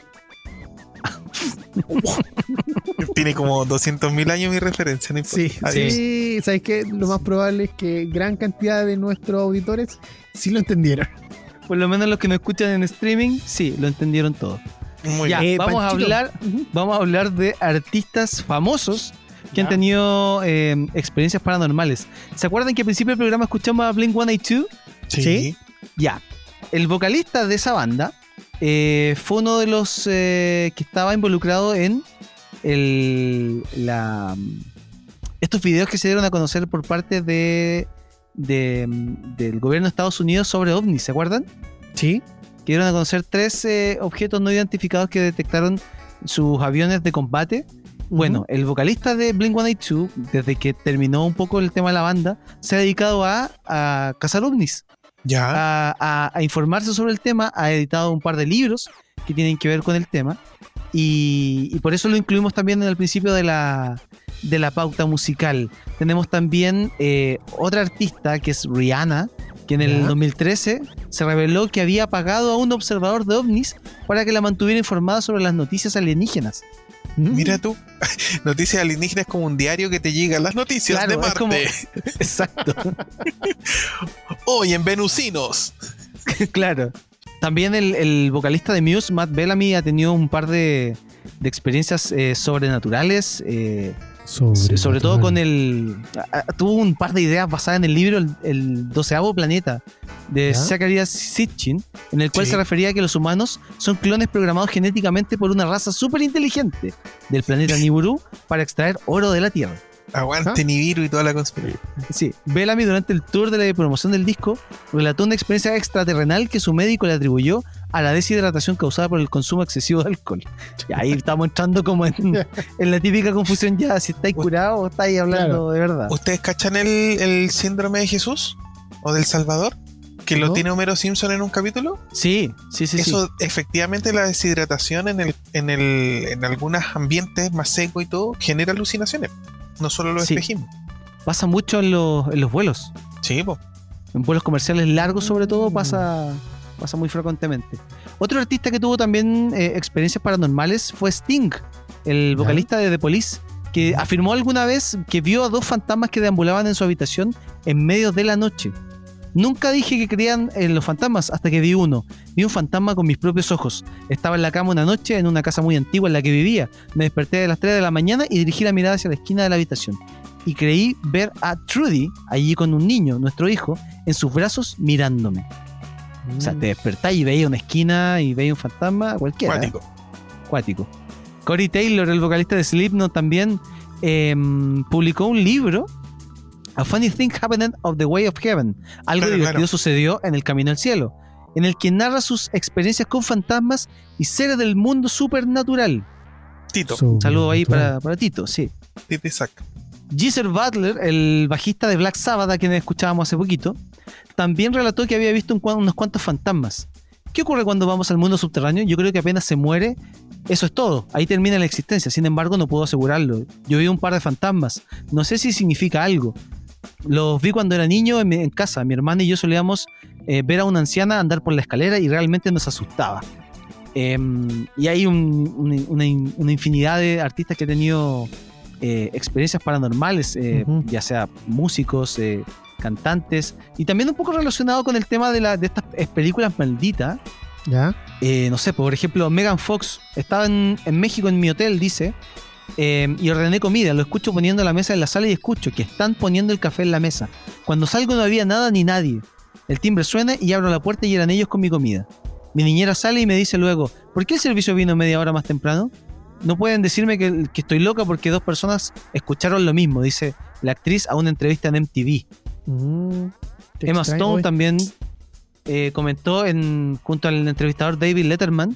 [LAUGHS] Tiene como 200.000 años mi referencia, no. Sí, Adiós. sí, ¿sabes qué? Lo más probable es que gran cantidad de nuestros auditores sí lo entendieron. Por lo menos los que nos escuchan en streaming, sí, lo entendieron todo. Muy Ya, bien. Eh, vamos a hablar, vamos a hablar de artistas famosos que han tenido eh, experiencias paranormales. ¿Se acuerdan que al principio del programa escuchamos a Blink 182? Sí. sí. Ya. El vocalista de esa banda eh, fue uno de los eh, que estaba involucrado en el, la, estos videos que se dieron a conocer por parte de de, del gobierno de Estados Unidos sobre ovnis, ¿se acuerdan? Sí. Que dieron a conocer tres eh, objetos no identificados que detectaron sus aviones de combate. Bueno, el vocalista de Blink 182, desde que terminó un poco el tema de la banda, se ha dedicado a, a cazar ovnis, Ya. a, a- a informarse sobre el tema, ha editado un par de libros que tienen que ver con el tema. Y, y por eso lo incluimos también en el principio de la, de la pauta musical. Tenemos también eh, otra artista que es Rihanna, que en el Ya. 2013 se reveló que había pagado a un observador de ovnis para que la mantuviera informada sobre las noticias alienígenas. Mm. Mira tú, [LAUGHS] Noticias Alienígenas es como un diario que te llegan las noticias Claro, de Marte. como- [LAUGHS] Exacto, Hoy en Venusinos. [LAUGHS] claro. También el, el vocalista de Muse, Matt Bellamy, ha tenido un par de, de experiencias eh, sobrenaturales. eh, sobre todo con el. a- a- Tuvo un par de ideas basadas en el libro El, el doceavo planeta de ¿Ya? Zacharias Sitchin, en el cual Sí. se refería a que los humanos son clones programados genéticamente por una raza súper inteligente del planeta [LAUGHS] Nibiru para extraer oro de la Tierra. Aguante ¿Ah? Nibiru y toda la conspiración. Sí, Bellamy durante el tour de la promoción del disco relató una experiencia extraterrenal que su médico le atribuyó a la deshidratación causada por el consumo excesivo de alcohol. Y ahí estamos entrando como en, [LAUGHS] en la típica confusión ya, si estáis curados o estáis hablando Claro. de verdad. ¿Ustedes cachan el, el síndrome de Jesús? ¿O del Salvador? Que lo tiene Homero Simpson en un capítulo. Sí, sí, sí, sí. Eso, efectivamente, la deshidratación en el, en el, en algunos ambientes más secos y todo, genera alucinaciones. No solo los Sí. espejismos. Pasa mucho en los, en los vuelos. Sí, po. En vuelos comerciales largos, sobre todo, pasa, pasa muy frecuentemente. Otro artista que tuvo también eh, experiencias paranormales fue Sting, el vocalista de The Police, que afirmó alguna vez que vio a dos fantasmas que deambulaban en su habitación en medio de la noche. Nunca dije que creían en los fantasmas hasta que vi uno. Vi un fantasma con mis propios ojos. Estaba en la cama una noche en una casa muy antigua en la que vivía. Me desperté a las 3 de la mañana y dirigí la mirada hacia la esquina de la habitación. Y creí ver a Trudy allí con un niño, nuestro hijo, en sus brazos mirándome. O sea, te despertás y veía una esquina y veía un fantasma, cualquiera. ¿eh? Cuático. Cuático. Corey Taylor, el vocalista de Slipknot, también em, publicó un libro, A Funny Thing Happened of the Way of Heaven. Algo Claro, divertido claro. sucedió en el Camino al Cielo, en el que narra sus experiencias con fantasmas y seres del mundo supernatural. Tito. Un saludo ahí para, para Tito, sí. Tito Isaac. Geezer Butler, el bajista de Black Sabbath, a quien escuchábamos hace poquito, también relató que había visto un unos cuantos fantasmas. ¿Qué ocurre cuando vamos al mundo subterráneo? Yo creo que apenas se muere, eso es todo. Ahí termina la existencia. Sin embargo, no puedo asegurarlo. Yo vi un par de fantasmas. No sé si significa algo. Los vi cuando era niño en, mi- en casa. Mi hermana y yo solíamos eh, ver a una anciana andar por la escalera y realmente nos asustaba. Em, y hay un- un- una, in- una infinidad de artistas que han tenido eh, experiencias paranormales, eh, ya sea músicos, cantantes, y también un poco relacionado con el tema de, la, de estas películas malditas. ¿Ya? No sé, por ejemplo, Megan Fox estaba en, en México en mi hotel, dice, eh, y ordené comida. Lo escucho poniendo la mesa en la sala y escucho que están poniendo el café en la mesa. Cuando salgo no había nada ni nadie. El timbre suena y abro la puerta y eran ellos con mi comida. Mi niñera sale y me dice luego, ¿por qué el servicio vino media hora más temprano? No pueden decirme que, que estoy loca porque dos personas escucharon lo mismo, dice la actriz a una entrevista en MTV. Mm, Emma Stone también eh, comentó en, junto al entrevistador David Letterman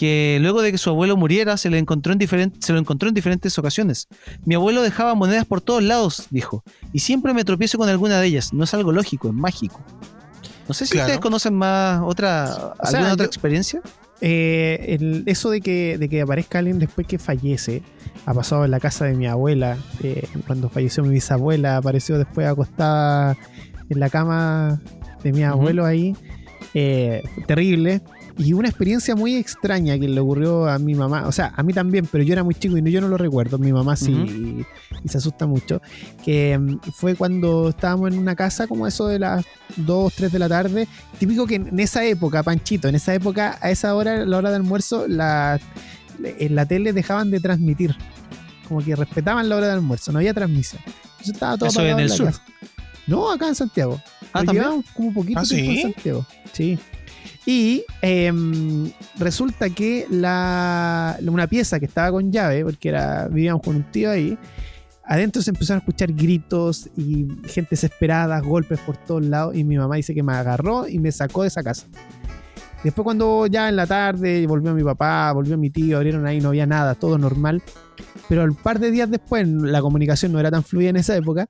que luego de que su abuelo muriera se, le encontró en se lo encontró en diferentes ocasiones. Mi abuelo dejaba monedas por todos lados, dijo, y siempre me tropiezo con alguna de ellas. No es algo lógico, es mágico. No sé si Claro. ustedes conocen más otra, O sea, alguna otra yo- experiencia. Eh, el- eso de que, de que aparezca alguien después que fallece, ha pasado en la casa de mi abuela. eh, cuando falleció mi bisabuela, apareció después acostada en la cama de mi abuelo ahí. eh, terrible. Y una experiencia muy extraña que le ocurrió a mi mamá. O sea, a mí también, pero yo era muy chico y no, yo no lo recuerdo. Mi mamá sí, y, y se asusta mucho. Que mm, fue cuando estábamos en una casa, como eso de las 2, 3 de la tarde. Típico que en esa época, Panchito, en esa época, a esa hora, la hora de almuerzo, la, en la tele dejaban de transmitir. Como que respetaban la hora de almuerzo, no había transmisión. Entonces estaba todo Eso en el sur. casa. No, acá en Santiago. Ah, Pero también. como poquito ¿Ah, sí? en Santiago. Sí. Y em, resulta que la, una pieza que estaba con llave, porque era, vivíamos con un tío ahí, adentro se empezaron a escuchar gritos y gente desesperada, golpes por todos lados. Y mi mamá dice que me agarró y me sacó de esa casa. Después cuando ya en la tarde volvió mi papá, volvió mi tío, abrieron ahí, no había nada, todo normal. Pero un par de días después, la comunicación no era tan fluida en esa época,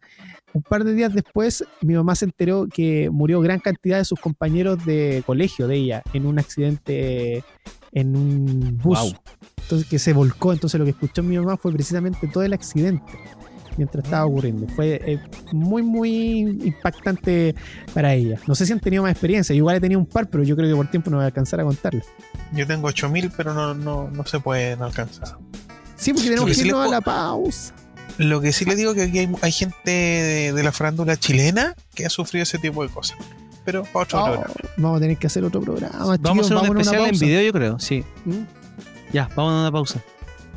un par de días después mi mamá se enteró que murió gran cantidad de sus compañeros de colegio de ella en un accidente en un bus. Entonces que se volcó, entonces lo que escuchó mi mamá fue precisamente todo el accidente mientras estaba ocurriendo. Fue eh, muy, muy impactante para ella. No sé si han tenido más experiencia. igual he tenido un par, pero yo creo que por tiempo no voy a alcanzar a contarlo. Yo tengo 8000, pero no, no, no se pueden alcanzar. Sí, porque tenemos que, irnos a la pausa. Lo que sí les digo que aquí hay, gente de, la farándula chilena que ha sufrido ese tipo de cosas. Pero para otro oh, programa. Vamos a tener que hacer otro programa. Vamos a hacer un especial en video, yo creo, sí. ¿Mm? Ya, vamos a una pausa.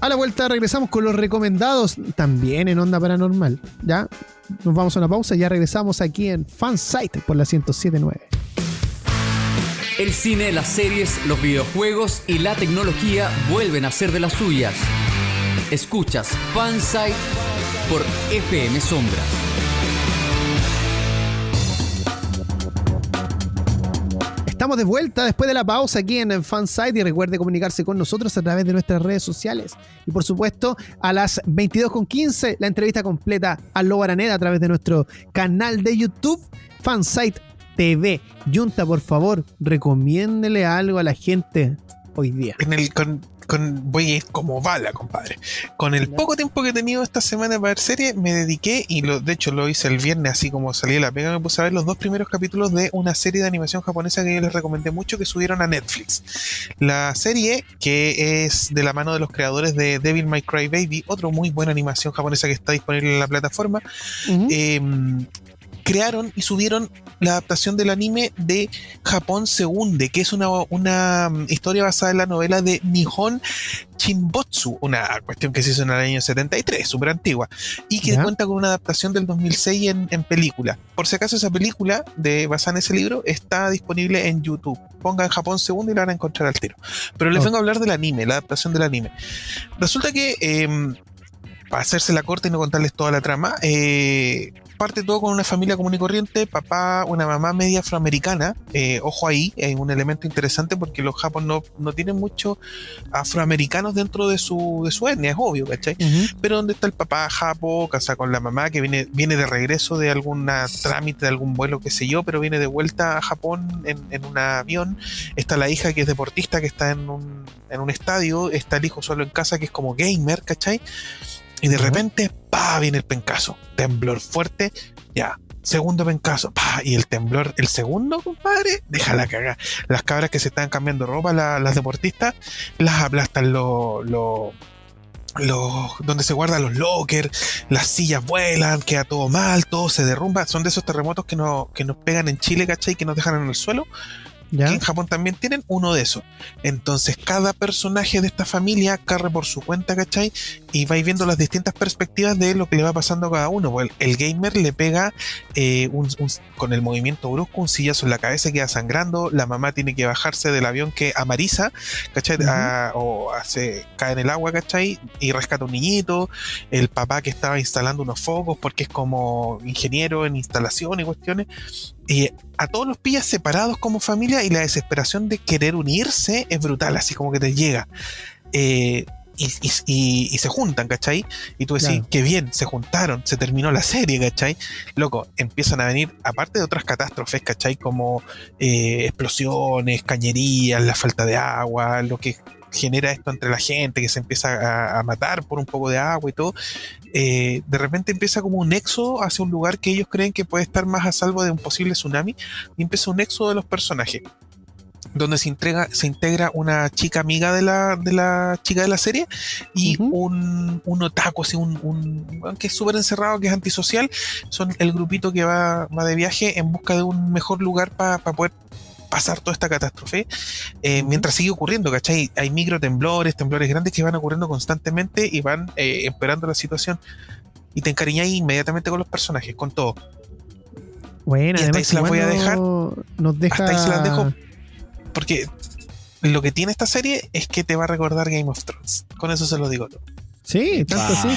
A la vuelta regresamos con los recomendados también en Onda Paranormal. Ya, nos vamos a una pausa y ya regresamos aquí en Fansite por la 1079. El cine, las series, los videojuegos y la tecnología vuelven a ser de las suyas. Escuchas Fansite por FM Sombras. Estamos de vuelta después de la pausa aquí en Fansite y recuerde comunicarse con nosotros a través de nuestras redes sociales. Y por supuesto, a las 22.15 la entrevista completa a Lobo Araneda a través de nuestro canal de YouTube, Fansite TV. Junta, por favor, recomiéndele algo a la gente hoy día. En el, con, voy a ir como bala, compadre. Con el poco tiempo que he tenido esta semana para ver serie, me dediqué, y lo, de hecho lo hice el viernes, así como salí de la pega, me puse a ver los dos primeros capítulos de una serie de animación japonesa que yo les recomendé mucho, que subieron a Netflix. La serie, que es de la mano de los creadores de Devil May Cry Baby, otro muy buena animación japonesa que está disponible en la plataforma, crearon y subieron la adaptación del anime de Japón se hunde, que es una, una mm, historia basada en la novela de Nihon Shinbotsu, una cuestión que se hizo en el año 73, súper antigua, y que cuenta con una adaptación del 2006 en, en, película. Por si acaso esa película de basada en ese libro está disponible en YouTube. Pongan Japón se hunde y la van a encontrar al tiro. Pero les vengo a hablar del anime, la adaptación del anime. Resulta que... Em, para hacerse la corte y no contarles toda la trama, eh, parte todo con una familia común y corriente, papá, una mamá media afroamericana, eh, ojo ahí, hay un elemento interesante porque los japoneses no, no, tienen muchos afroamericanos dentro de su, de su etnia, es obvio, ¿cachai? Pero donde está el papá japo, casa con la mamá, que viene, viene de regreso de algún trámite, de algún vuelo, qué sé yo, pero viene de vuelta a Japón en, en un avión, está la hija que es deportista, que está en un, en un estadio, está el hijo solo en casa, que es como gamer, ¿cachai? Y de repente, pa, viene el pencazo. Temblor fuerte, ya. Segundo pencazo, pa, y el temblor, el segundo, compadre, déjala cagar. Las cabras que se están cambiando ropa, las deportistas, las aplastan los. Lo, donde se guardan los lockers, las sillas vuelan, queda todo mal, todo se derrumba. Son de esos terremotos que, no, que nos pegan en Chile, ¿cachai? Y que nos dejan en el suelo en Japón también tienen uno de esos. Entonces, cada personaje de esta familia carre por su cuenta, ¿cachai? Y vais viendo las distintas perspectivas de lo que le va pasando a cada uno. Pues el, gamer le pega eh, con el movimiento brusco un sillazo en la cabeza queda sangrando. La mamá tiene que bajarse del avión que amariza, ¿cachai? o hace, cae en el agua, ¿cachai? Y rescata un niñito. El papá que estaba instalando unos focos porque es como ingeniero en instalación y cuestiones y a todos los pillas separados como familia y la desesperación de querer unirse es brutal, así como que te llega. Eh, y, se juntan, ¿cachai? Y tú decís, qué bien, se juntaron, se terminó la serie, ¿cachai? Loco, empiezan a venir, aparte de otras catástrofes, ¿cachai? Como eh, explosiones, cañerías, la falta de agua, lo que genera esto entre la gente, que se empieza a, matar por un poco de agua y todo, eh, de repente empieza como un éxodo hacia un lugar que ellos creen que puede estar más a salvo de un posible tsunami, y empieza un éxodo de los personajes donde se, entrega, se integra una chica amiga de la, de la chica de la serie y un, un otaku, así un, un que es súper encerrado, que es antisocial, son el grupito que va, va de viaje en busca de un mejor lugar para poder pasar toda esta catástrofe, eh, mientras sigue ocurriendo, ¿cachai? Hay micro temblores, temblores grandes que van ocurriendo constantemente y van eh, empeorando la situación. Y te encariñas inmediatamente con los personajes, con todo. Bueno, y hasta ahí se las voy a dejar. Nos deja... Hasta ahí se las dejo. Porque lo que tiene esta serie es que te va a recordar Game of Thrones. Con eso se lo digo todo. Sí, tanto sí.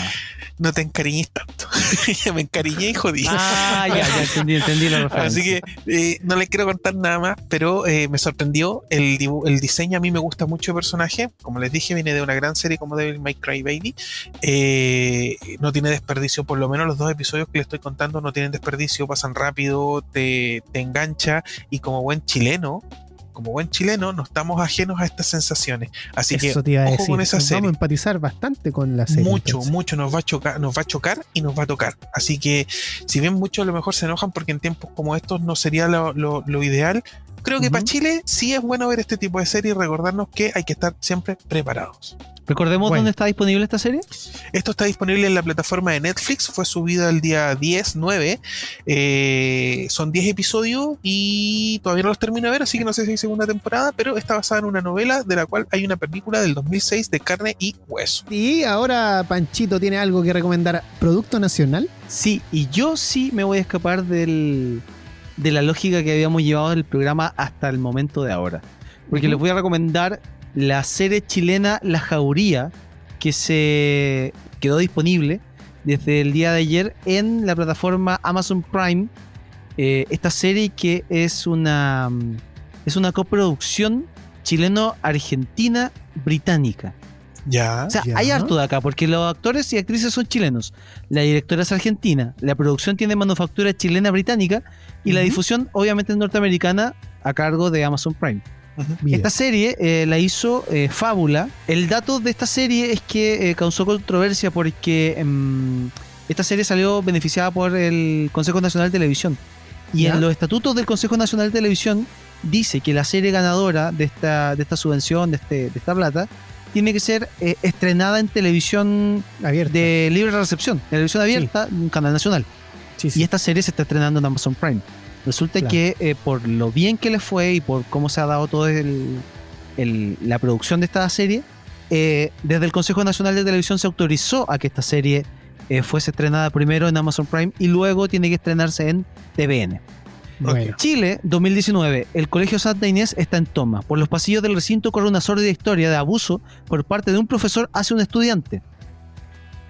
No te encariñes tanto. [LAUGHS] me encariñé y jodí. Ah, ya, ya [LAUGHS] entendí, entendí la. Así que eh, no les quiero contar nada más, pero eh, me sorprendió. El, diseño a mí me gusta mucho el personaje. Como les dije, viene de una gran serie como Devil May Cry Baby. Eh, no tiene desperdicio, por lo menos los dos episodios que les estoy contando no tienen desperdicio, pasan rápido, te, te engancha y como buen chileno. Como buen chileno, no estamos ajenos a estas sensaciones. Así Eso que te iba a ojo decir. con esa Nos serie. Vamos a empatizar bastante con la serie. Mucho, entonces. mucho nos va a chocar, nos va a chocar y nos va a tocar. Así que, si bien muchos a lo mejor se enojan porque en tiempos como estos no sería lo, lo- lo ideal, creo que para Chile sí es bueno ver este tipo de serie y recordarnos que hay que estar siempre preparados. Recordemos Bueno. dónde está disponible esta serie. Esto está disponible en la plataforma de Netflix, fue subida el día 10, 9. eh, son 10 episodios y todavía no los termino de ver, así que no sé si hay segunda temporada, pero está basada en una novela de la cual hay una película del 2006 de carne y hueso. Y ahora Panchito tiene algo que recomendar. ¿Producto nacional? Sí, y yo sí me voy a escapar del, de la lógica que habíamos llevado del programa hasta el momento de ahora. Porque les voy a recomendar la serie chilena La Jauría, que se quedó disponible desde el día de ayer en la plataforma Amazon Prime. Eh, esta serie que es una, mm, es una coproducción chileno-argentina-británica. Ya. O sea, Ya. hay harto de acá, porque los actores y actrices son chilenos. La directora es argentina. La producción tiene manufactura chilena británica. Y la difusión, obviamente, es norteamericana a cargo de Amazon Prime. Esta serie eh, la hizo eh, Fábula. El dato de esta serie es que eh, causó controversia porque em, esta serie salió beneficiada por el Consejo Nacional de Televisión. Y ¿Ya? en los estatutos del Consejo Nacional de Televisión dice que la serie ganadora de esta, de esta subvención, de, este, de esta plata, tiene que ser estrenada en televisión Abierto. de libre recepción, televisión abierta, un canal nacional. Sí, sí. Y esta serie se está estrenando en Amazon Prime. Resulta Claro. que eh, por lo bien que le fue y por cómo se ha dado toda la producción de esta serie, eh, desde el Consejo Nacional de Televisión se autorizó a que esta serie eh, fuese estrenada primero en Amazon Prime y luego tiene que estrenarse en TVN. Bueno. Chile, 2019. El Colegio Santa Inés está en toma. Por los pasillos del recinto corre una sórdida historia de abuso por parte de un profesor hacia un estudiante.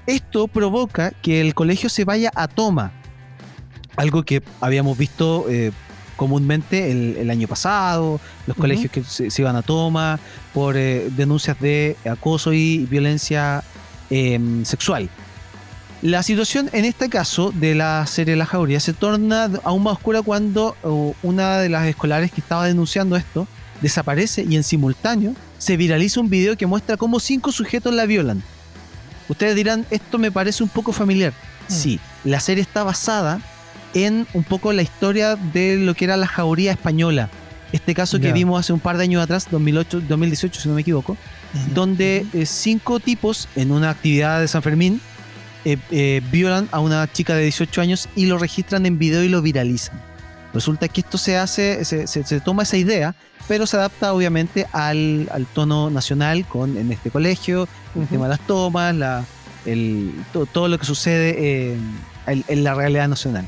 Esto provoca que el colegio se vaya a toma. Algo que habíamos visto eh, comúnmente el, el año pasado, los colegios que se, se iban a toma por eh, denuncias de acoso y violencia eh, sexual. La situación en este caso de la serie La Jauría se torna aún más oscura cuando una de las escolares que estaba denunciando esto desaparece y en simultáneo se viraliza un video que muestra cómo cinco sujetos la violan. Ustedes dirán, esto me parece un poco familiar. Sí, la serie está basada en un poco la historia de lo que era la jauría española. Este caso que vimos hace un par de años atrás, 2008, 2018 si no me equivoco, donde eh, cinco tipos en una actividad de San Fermín eh, eh, violan a una chica de 18 años y lo registran en video y lo viralizan. Resulta que esto se hace, se, se- se toma esa idea, pero se adapta obviamente al, al tono nacional con en este colegio, el tema de las tomas, la, el, to- todo lo que sucede en, en la realidad nacional.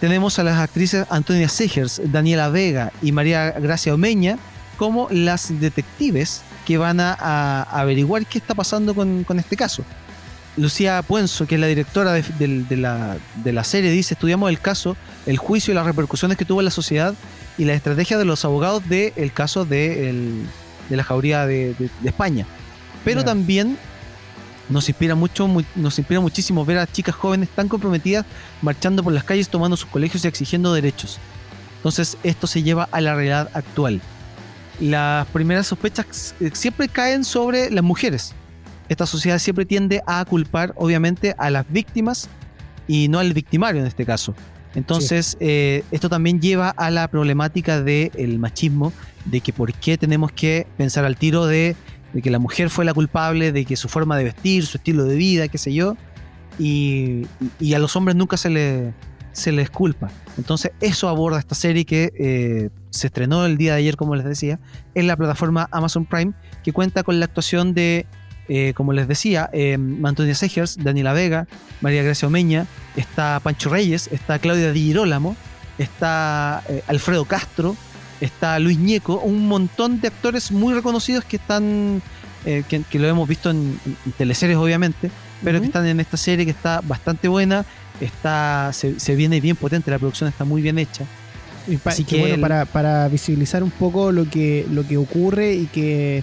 Tenemos a las actrices Antonia Segers, Daniela Vega y María Gracia Omeña como las detectives que van a, a averiguar qué está pasando con, con este caso. Lucía Puenzo, que es la directora de, de- de la, de la serie, dice, estudiamos el caso, el juicio y las repercusiones que tuvo en la sociedad y la estrategia de los abogados del caso de, el- de la jauría de, de- España. Pero también nos inspira mucho, mu- nos inspira muchísimo ver a chicas jóvenes tan comprometidas marchando por las calles, tomando sus colegios y exigiendo derechos. Entonces esto se lleva a la realidad actual. Las primeras sospechas eh, siempre caen sobre las mujeres. Esta sociedad siempre tiende a culpar, obviamente, a las víctimas y no al victimario en este caso. Entonces, eh, esto también lleva a la problemática del machismo, de que por qué tenemos que pensar al tiro de, de que la mujer fue la culpable, de que su forma de vestir, su estilo de vida, qué sé yo, y, a los hombres nunca se, le, se les culpa. Entonces, eso aborda esta serie que eh, se estrenó el día de ayer, como les decía, en la plataforma Amazon Prime, que cuenta con la actuación de, eh, como les decía, eh, Antonia Segers, Daniela Vega, María Gracia Omeña, está Pancho Reyes, está Claudia Di Girolamo, está eh, Alfredo Castro, está Luis Ñeco, un montón de actores muy reconocidos que están eh, que, que lo hemos visto en, en teleseries obviamente, pero que están en esta serie que está bastante buena, está se, se viene bien potente, la producción está muy bien hecha. Y pa- Así que que bueno, el- para, para visibilizar un poco lo que, lo que ocurre y que,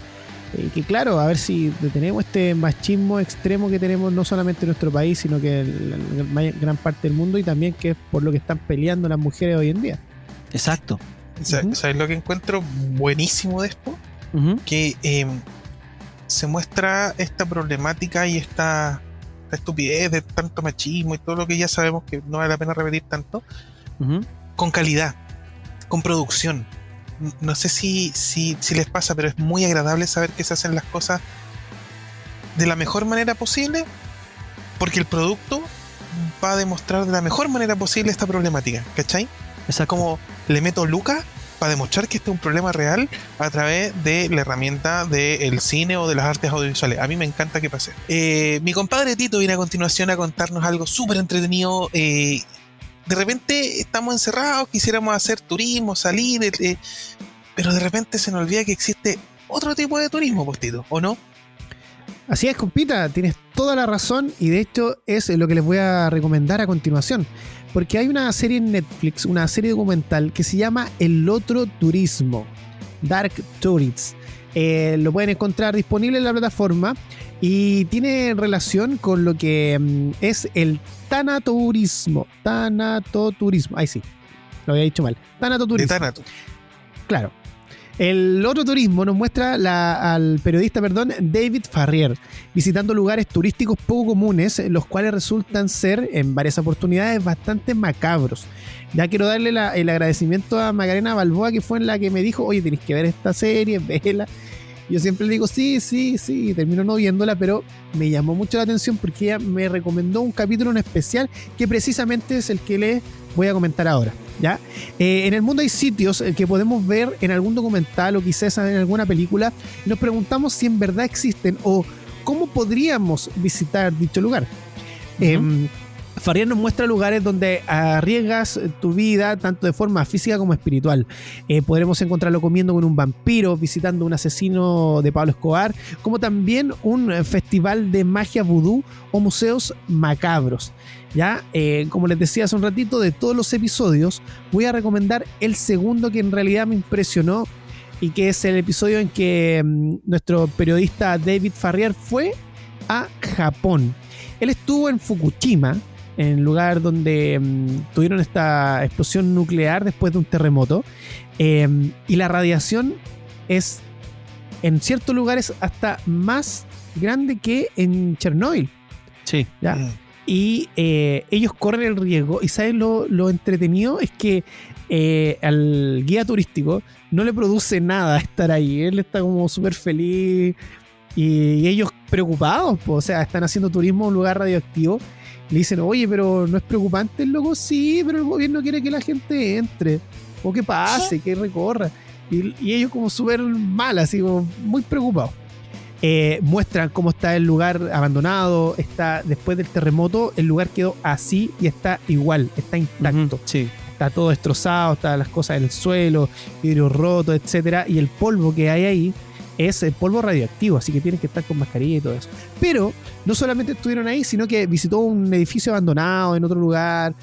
eh, que, claro, a ver si detenemos este machismo extremo que tenemos no solamente en nuestro país, sino que en gran parte del mundo y también que es por lo que están peleando las mujeres hoy en día. Exacto. ¿Sabes lo que encuentro buenísimo de esto? Que eh, se muestra esta problemática y esta, esta estupidez de tanto machismo y todo lo que ya sabemos que no vale la pena repetir tanto, con calidad, con producción. No sé si, si, si les pasa, pero es muy agradable saber que se hacen las cosas de la mejor manera posible, porque el producto va a demostrar de la mejor manera posible esta problemática, ¿cachai? Exacto. como le meto lucas para demostrar que este es un problema real a través de la herramienta del cine o de las artes audiovisuales. A mí me encanta que pase. Eh, mi compadre Tito viene a continuación a contarnos algo súper entretenido. eh, de repente estamos encerrados, quisiéramos hacer turismo, salir, eh, pero de repente se nos olvida que existe otro tipo de turismo, pues Tito, ¿o no? Así es, compita, tienes toda la razón y de hecho es lo que les voy a recomendar a continuación. Porque hay una serie en Netflix, una serie documental que se llama El Otro Turismo, Dark Tourists. Eh, lo pueden encontrar disponible en la plataforma y tiene relación con lo que mm, es el tanatoturismo. Tanatoturismo, ahí sí, lo había dicho mal. De Tanatoturismo. Tanato. Claro. El otro turismo nos muestra al periodista, perdón, David Farrier, visitando lugares turísticos poco comunes, los cuales resultan ser, en varias oportunidades, bastante macabros. Ya quiero darle el agradecimiento a Macarena Balboa, que fue en la que me dijo, oye, tenés que ver esta serie, vela. Yo siempre le digo, sí, sí, sí, y termino no viéndola, pero me llamó mucho la atención porque ella me recomendó un capítulo en especial que precisamente es el que les voy a comentar ahora. ¿ya? Eh, en el mundo hay sitios eh, que podemos ver en algún documental o quizás en alguna película y nos preguntamos si en verdad existen o cómo podríamos visitar dicho lugar. Farrier nos muestra lugares donde arriesgas tu vida tanto de forma física como espiritual. Eh, podremos encontrarlo comiendo con un vampiro, visitando un asesino de Pablo Escobar, como también un festival de magia vudú o museos macabros. Ya, Eh, como les decía hace un ratito, de todos los episodios, voy a recomendar el segundo que en realidad me impresionó y que es el episodio en que mm, nuestro periodista David Farrier fue a Japón. Él estuvo en Fukushima, en el lugar donde mm, tuvieron esta explosión nuclear después de un terremoto. eh, y la radiación es en ciertos lugares hasta más grande que en Chernobyl. Sí. ¿ya? Mm. Y eh, ellos corren el riesgo. Y ¿sabes lo, lo entretenido? Es que eh, al guía turístico no le produce nada [LAUGHS] estar ahí. Él está como súper feliz. Y, ellos preocupados, po. o sea, están haciendo turismo en un lugar radioactivo. Le dicen, oye, pero no es preocupante el loco, sí, pero el gobierno quiere que la gente entre. O que pase, que recorra. Y, y ellos como súper mal, así como muy preocupados. Eh, muestran cómo está el lugar abandonado, está después del terremoto, el lugar quedó así y está igual, está intacto. Sí. Está todo destrozado, están las cosas en el suelo, vidrio roto, etcétera, y el polvo que hay ahí es el polvo radioactivo, así que tienen que estar con mascarilla y todo eso. Pero no solamente estuvieron ahí, sino que visitó un edificio abandonado en otro lugar.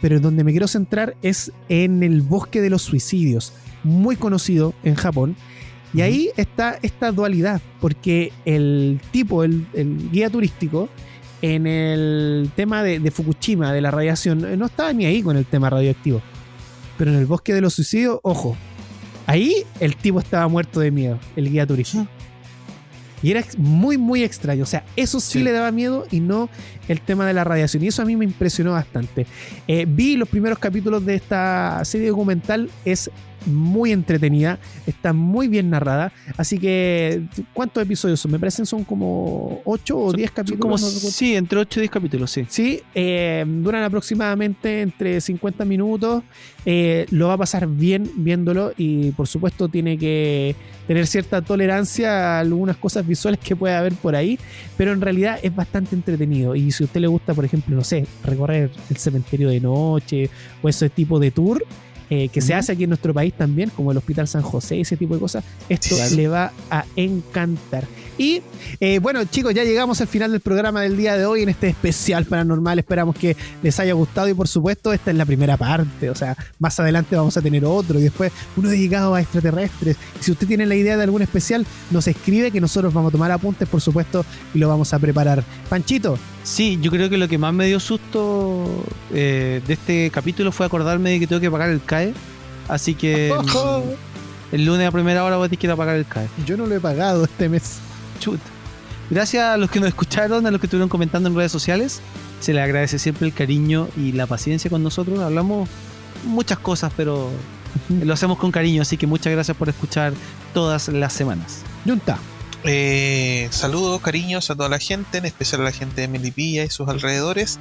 Pero donde me quiero centrar es en el bosque de los suicidios, muy conocido en Japón. Y ahí está esta dualidad, porque el tipo, el, el guía turístico, en el tema de, de Fukushima, de la radiación, no estaba ni ahí con el tema radioactivo. Pero en el bosque de los suicidios, ojo, ahí el tipo estaba muerto de miedo, el guía turístico. Y era muy, muy extraño. O sea, eso sí, Sí. le daba miedo y no el tema de la radiación. Y eso a mí me impresionó bastante. Eh, vi los primeros capítulos de esta serie documental. Es muy entretenida, está muy bien narrada. Así que, ¿cuántos episodios son? Me parecen son como 8 o Son- 10 son capítulos. como, no recuerdo. sí, entre 8 y 10 capítulos, sí. Sí, eh, duran aproximadamente entre 50 minutos. Eh, lo va a pasar bien viéndolo y por supuesto tiene que tener cierta tolerancia a algunas cosas visuales que puede haber por ahí, pero en realidad es bastante entretenido. Y si a usted le gusta, por ejemplo, no sé, recorrer el cementerio de noche o ese tipo de tour, eh, que se hace aquí en nuestro país también, como el Hospital San José, ese tipo de cosas, esto le va a encantar. Y eh, bueno, chicos, ya llegamos al final del programa del día de hoy en este especial paranormal. Esperamos que les haya gustado y por supuesto esta es la primera parte. O sea, más adelante vamos a tener otro y después uno dedicado a extraterrestres. si usted tiene la idea de algún especial, nos escribe que nosotros vamos a tomar apuntes, por supuesto, y lo vamos a preparar. Panchito. Sí, yo creo que lo que más me dio susto eh, de este capítulo fue acordarme de que tengo que pagar el CAE. Así que mm, [LAUGHS] el lunes a primera hora voy a tener que ir a pagar el CAE. Yo no lo he pagado este mes. Chuta. Gracias a los que nos escucharon, a los que estuvieron comentando en redes sociales. Se les agradece siempre el cariño y la paciencia con nosotros. Hablamos muchas cosas, pero lo hacemos con cariño. Así que muchas gracias por escuchar todas las semanas. Junta. Eh, saludos, cariños a toda la gente, en especial a la gente de Melipilla y sus alrededores.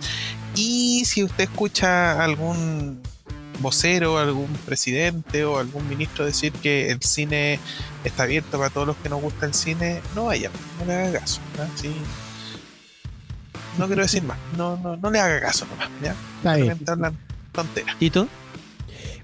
Y si usted escucha algún vocero, algún presidente o algún ministro decir que el cine está abierto para todos los que nos gusta el cine, no vaya, no le haga caso. ¿no? quiero decir más, no, no, no le haga caso nomás. ¿ya? Está bien. ¿Y tú?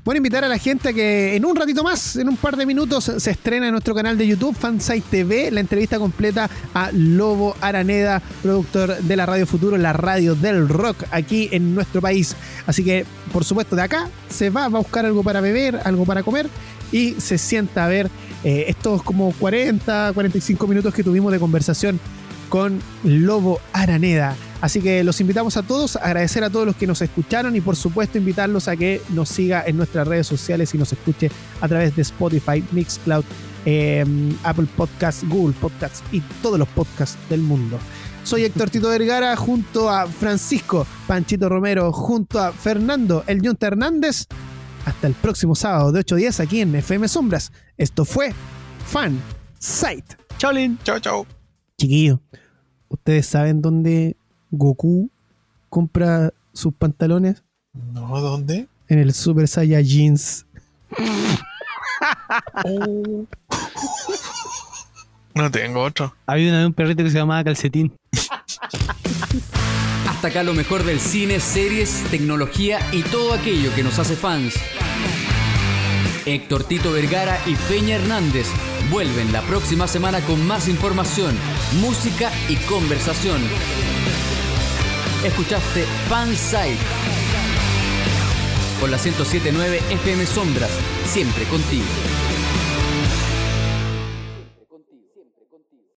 Bueno, invitar a la gente a que en un ratito más, en un par de minutos, se estrena en nuestro canal de YouTube, Fansite TV, la entrevista completa a Lobo Araneda, productor de la Radio Futuro, la radio del rock aquí en nuestro país. Así que, por supuesto, de acá se va, a buscar algo para beber, algo para comer y se sienta a ver eh, estos como 40, 45 minutos que tuvimos de conversación con Lobo Araneda. Así que los invitamos a todos, agradecer a todos los que nos escucharon y por supuesto invitarlos a que nos siga en nuestras redes sociales y nos escuche a través de Spotify, Mixcloud, em, Apple Podcasts, Google Podcasts y todos los podcasts del mundo. Soy Héctor Tito Vergara junto a Francisco Panchito Romero, junto a Fernando El Junta Hernández. Hasta el próximo sábado de 8 días aquí en FM Sombras. Esto fue Fan Site. Chao, Lin. Chao, chao. Chiquillo, ¿ustedes saben dónde Goku compra sus pantalones? No, ¿dónde? En el Super Saiyajins. [LAUGHS] Oh. [LAUGHS] No tengo otro. Había un perrito que se llamaba Calcetín. Hasta acá lo mejor del cine, series, tecnología y todo aquello que nos hace fans. Héctor Tito Vergara y Peña Hernández vuelven la próxima semana con más información, música y conversación. Escuchaste Fanside con la 1079 FM Sombras, siempre contigo.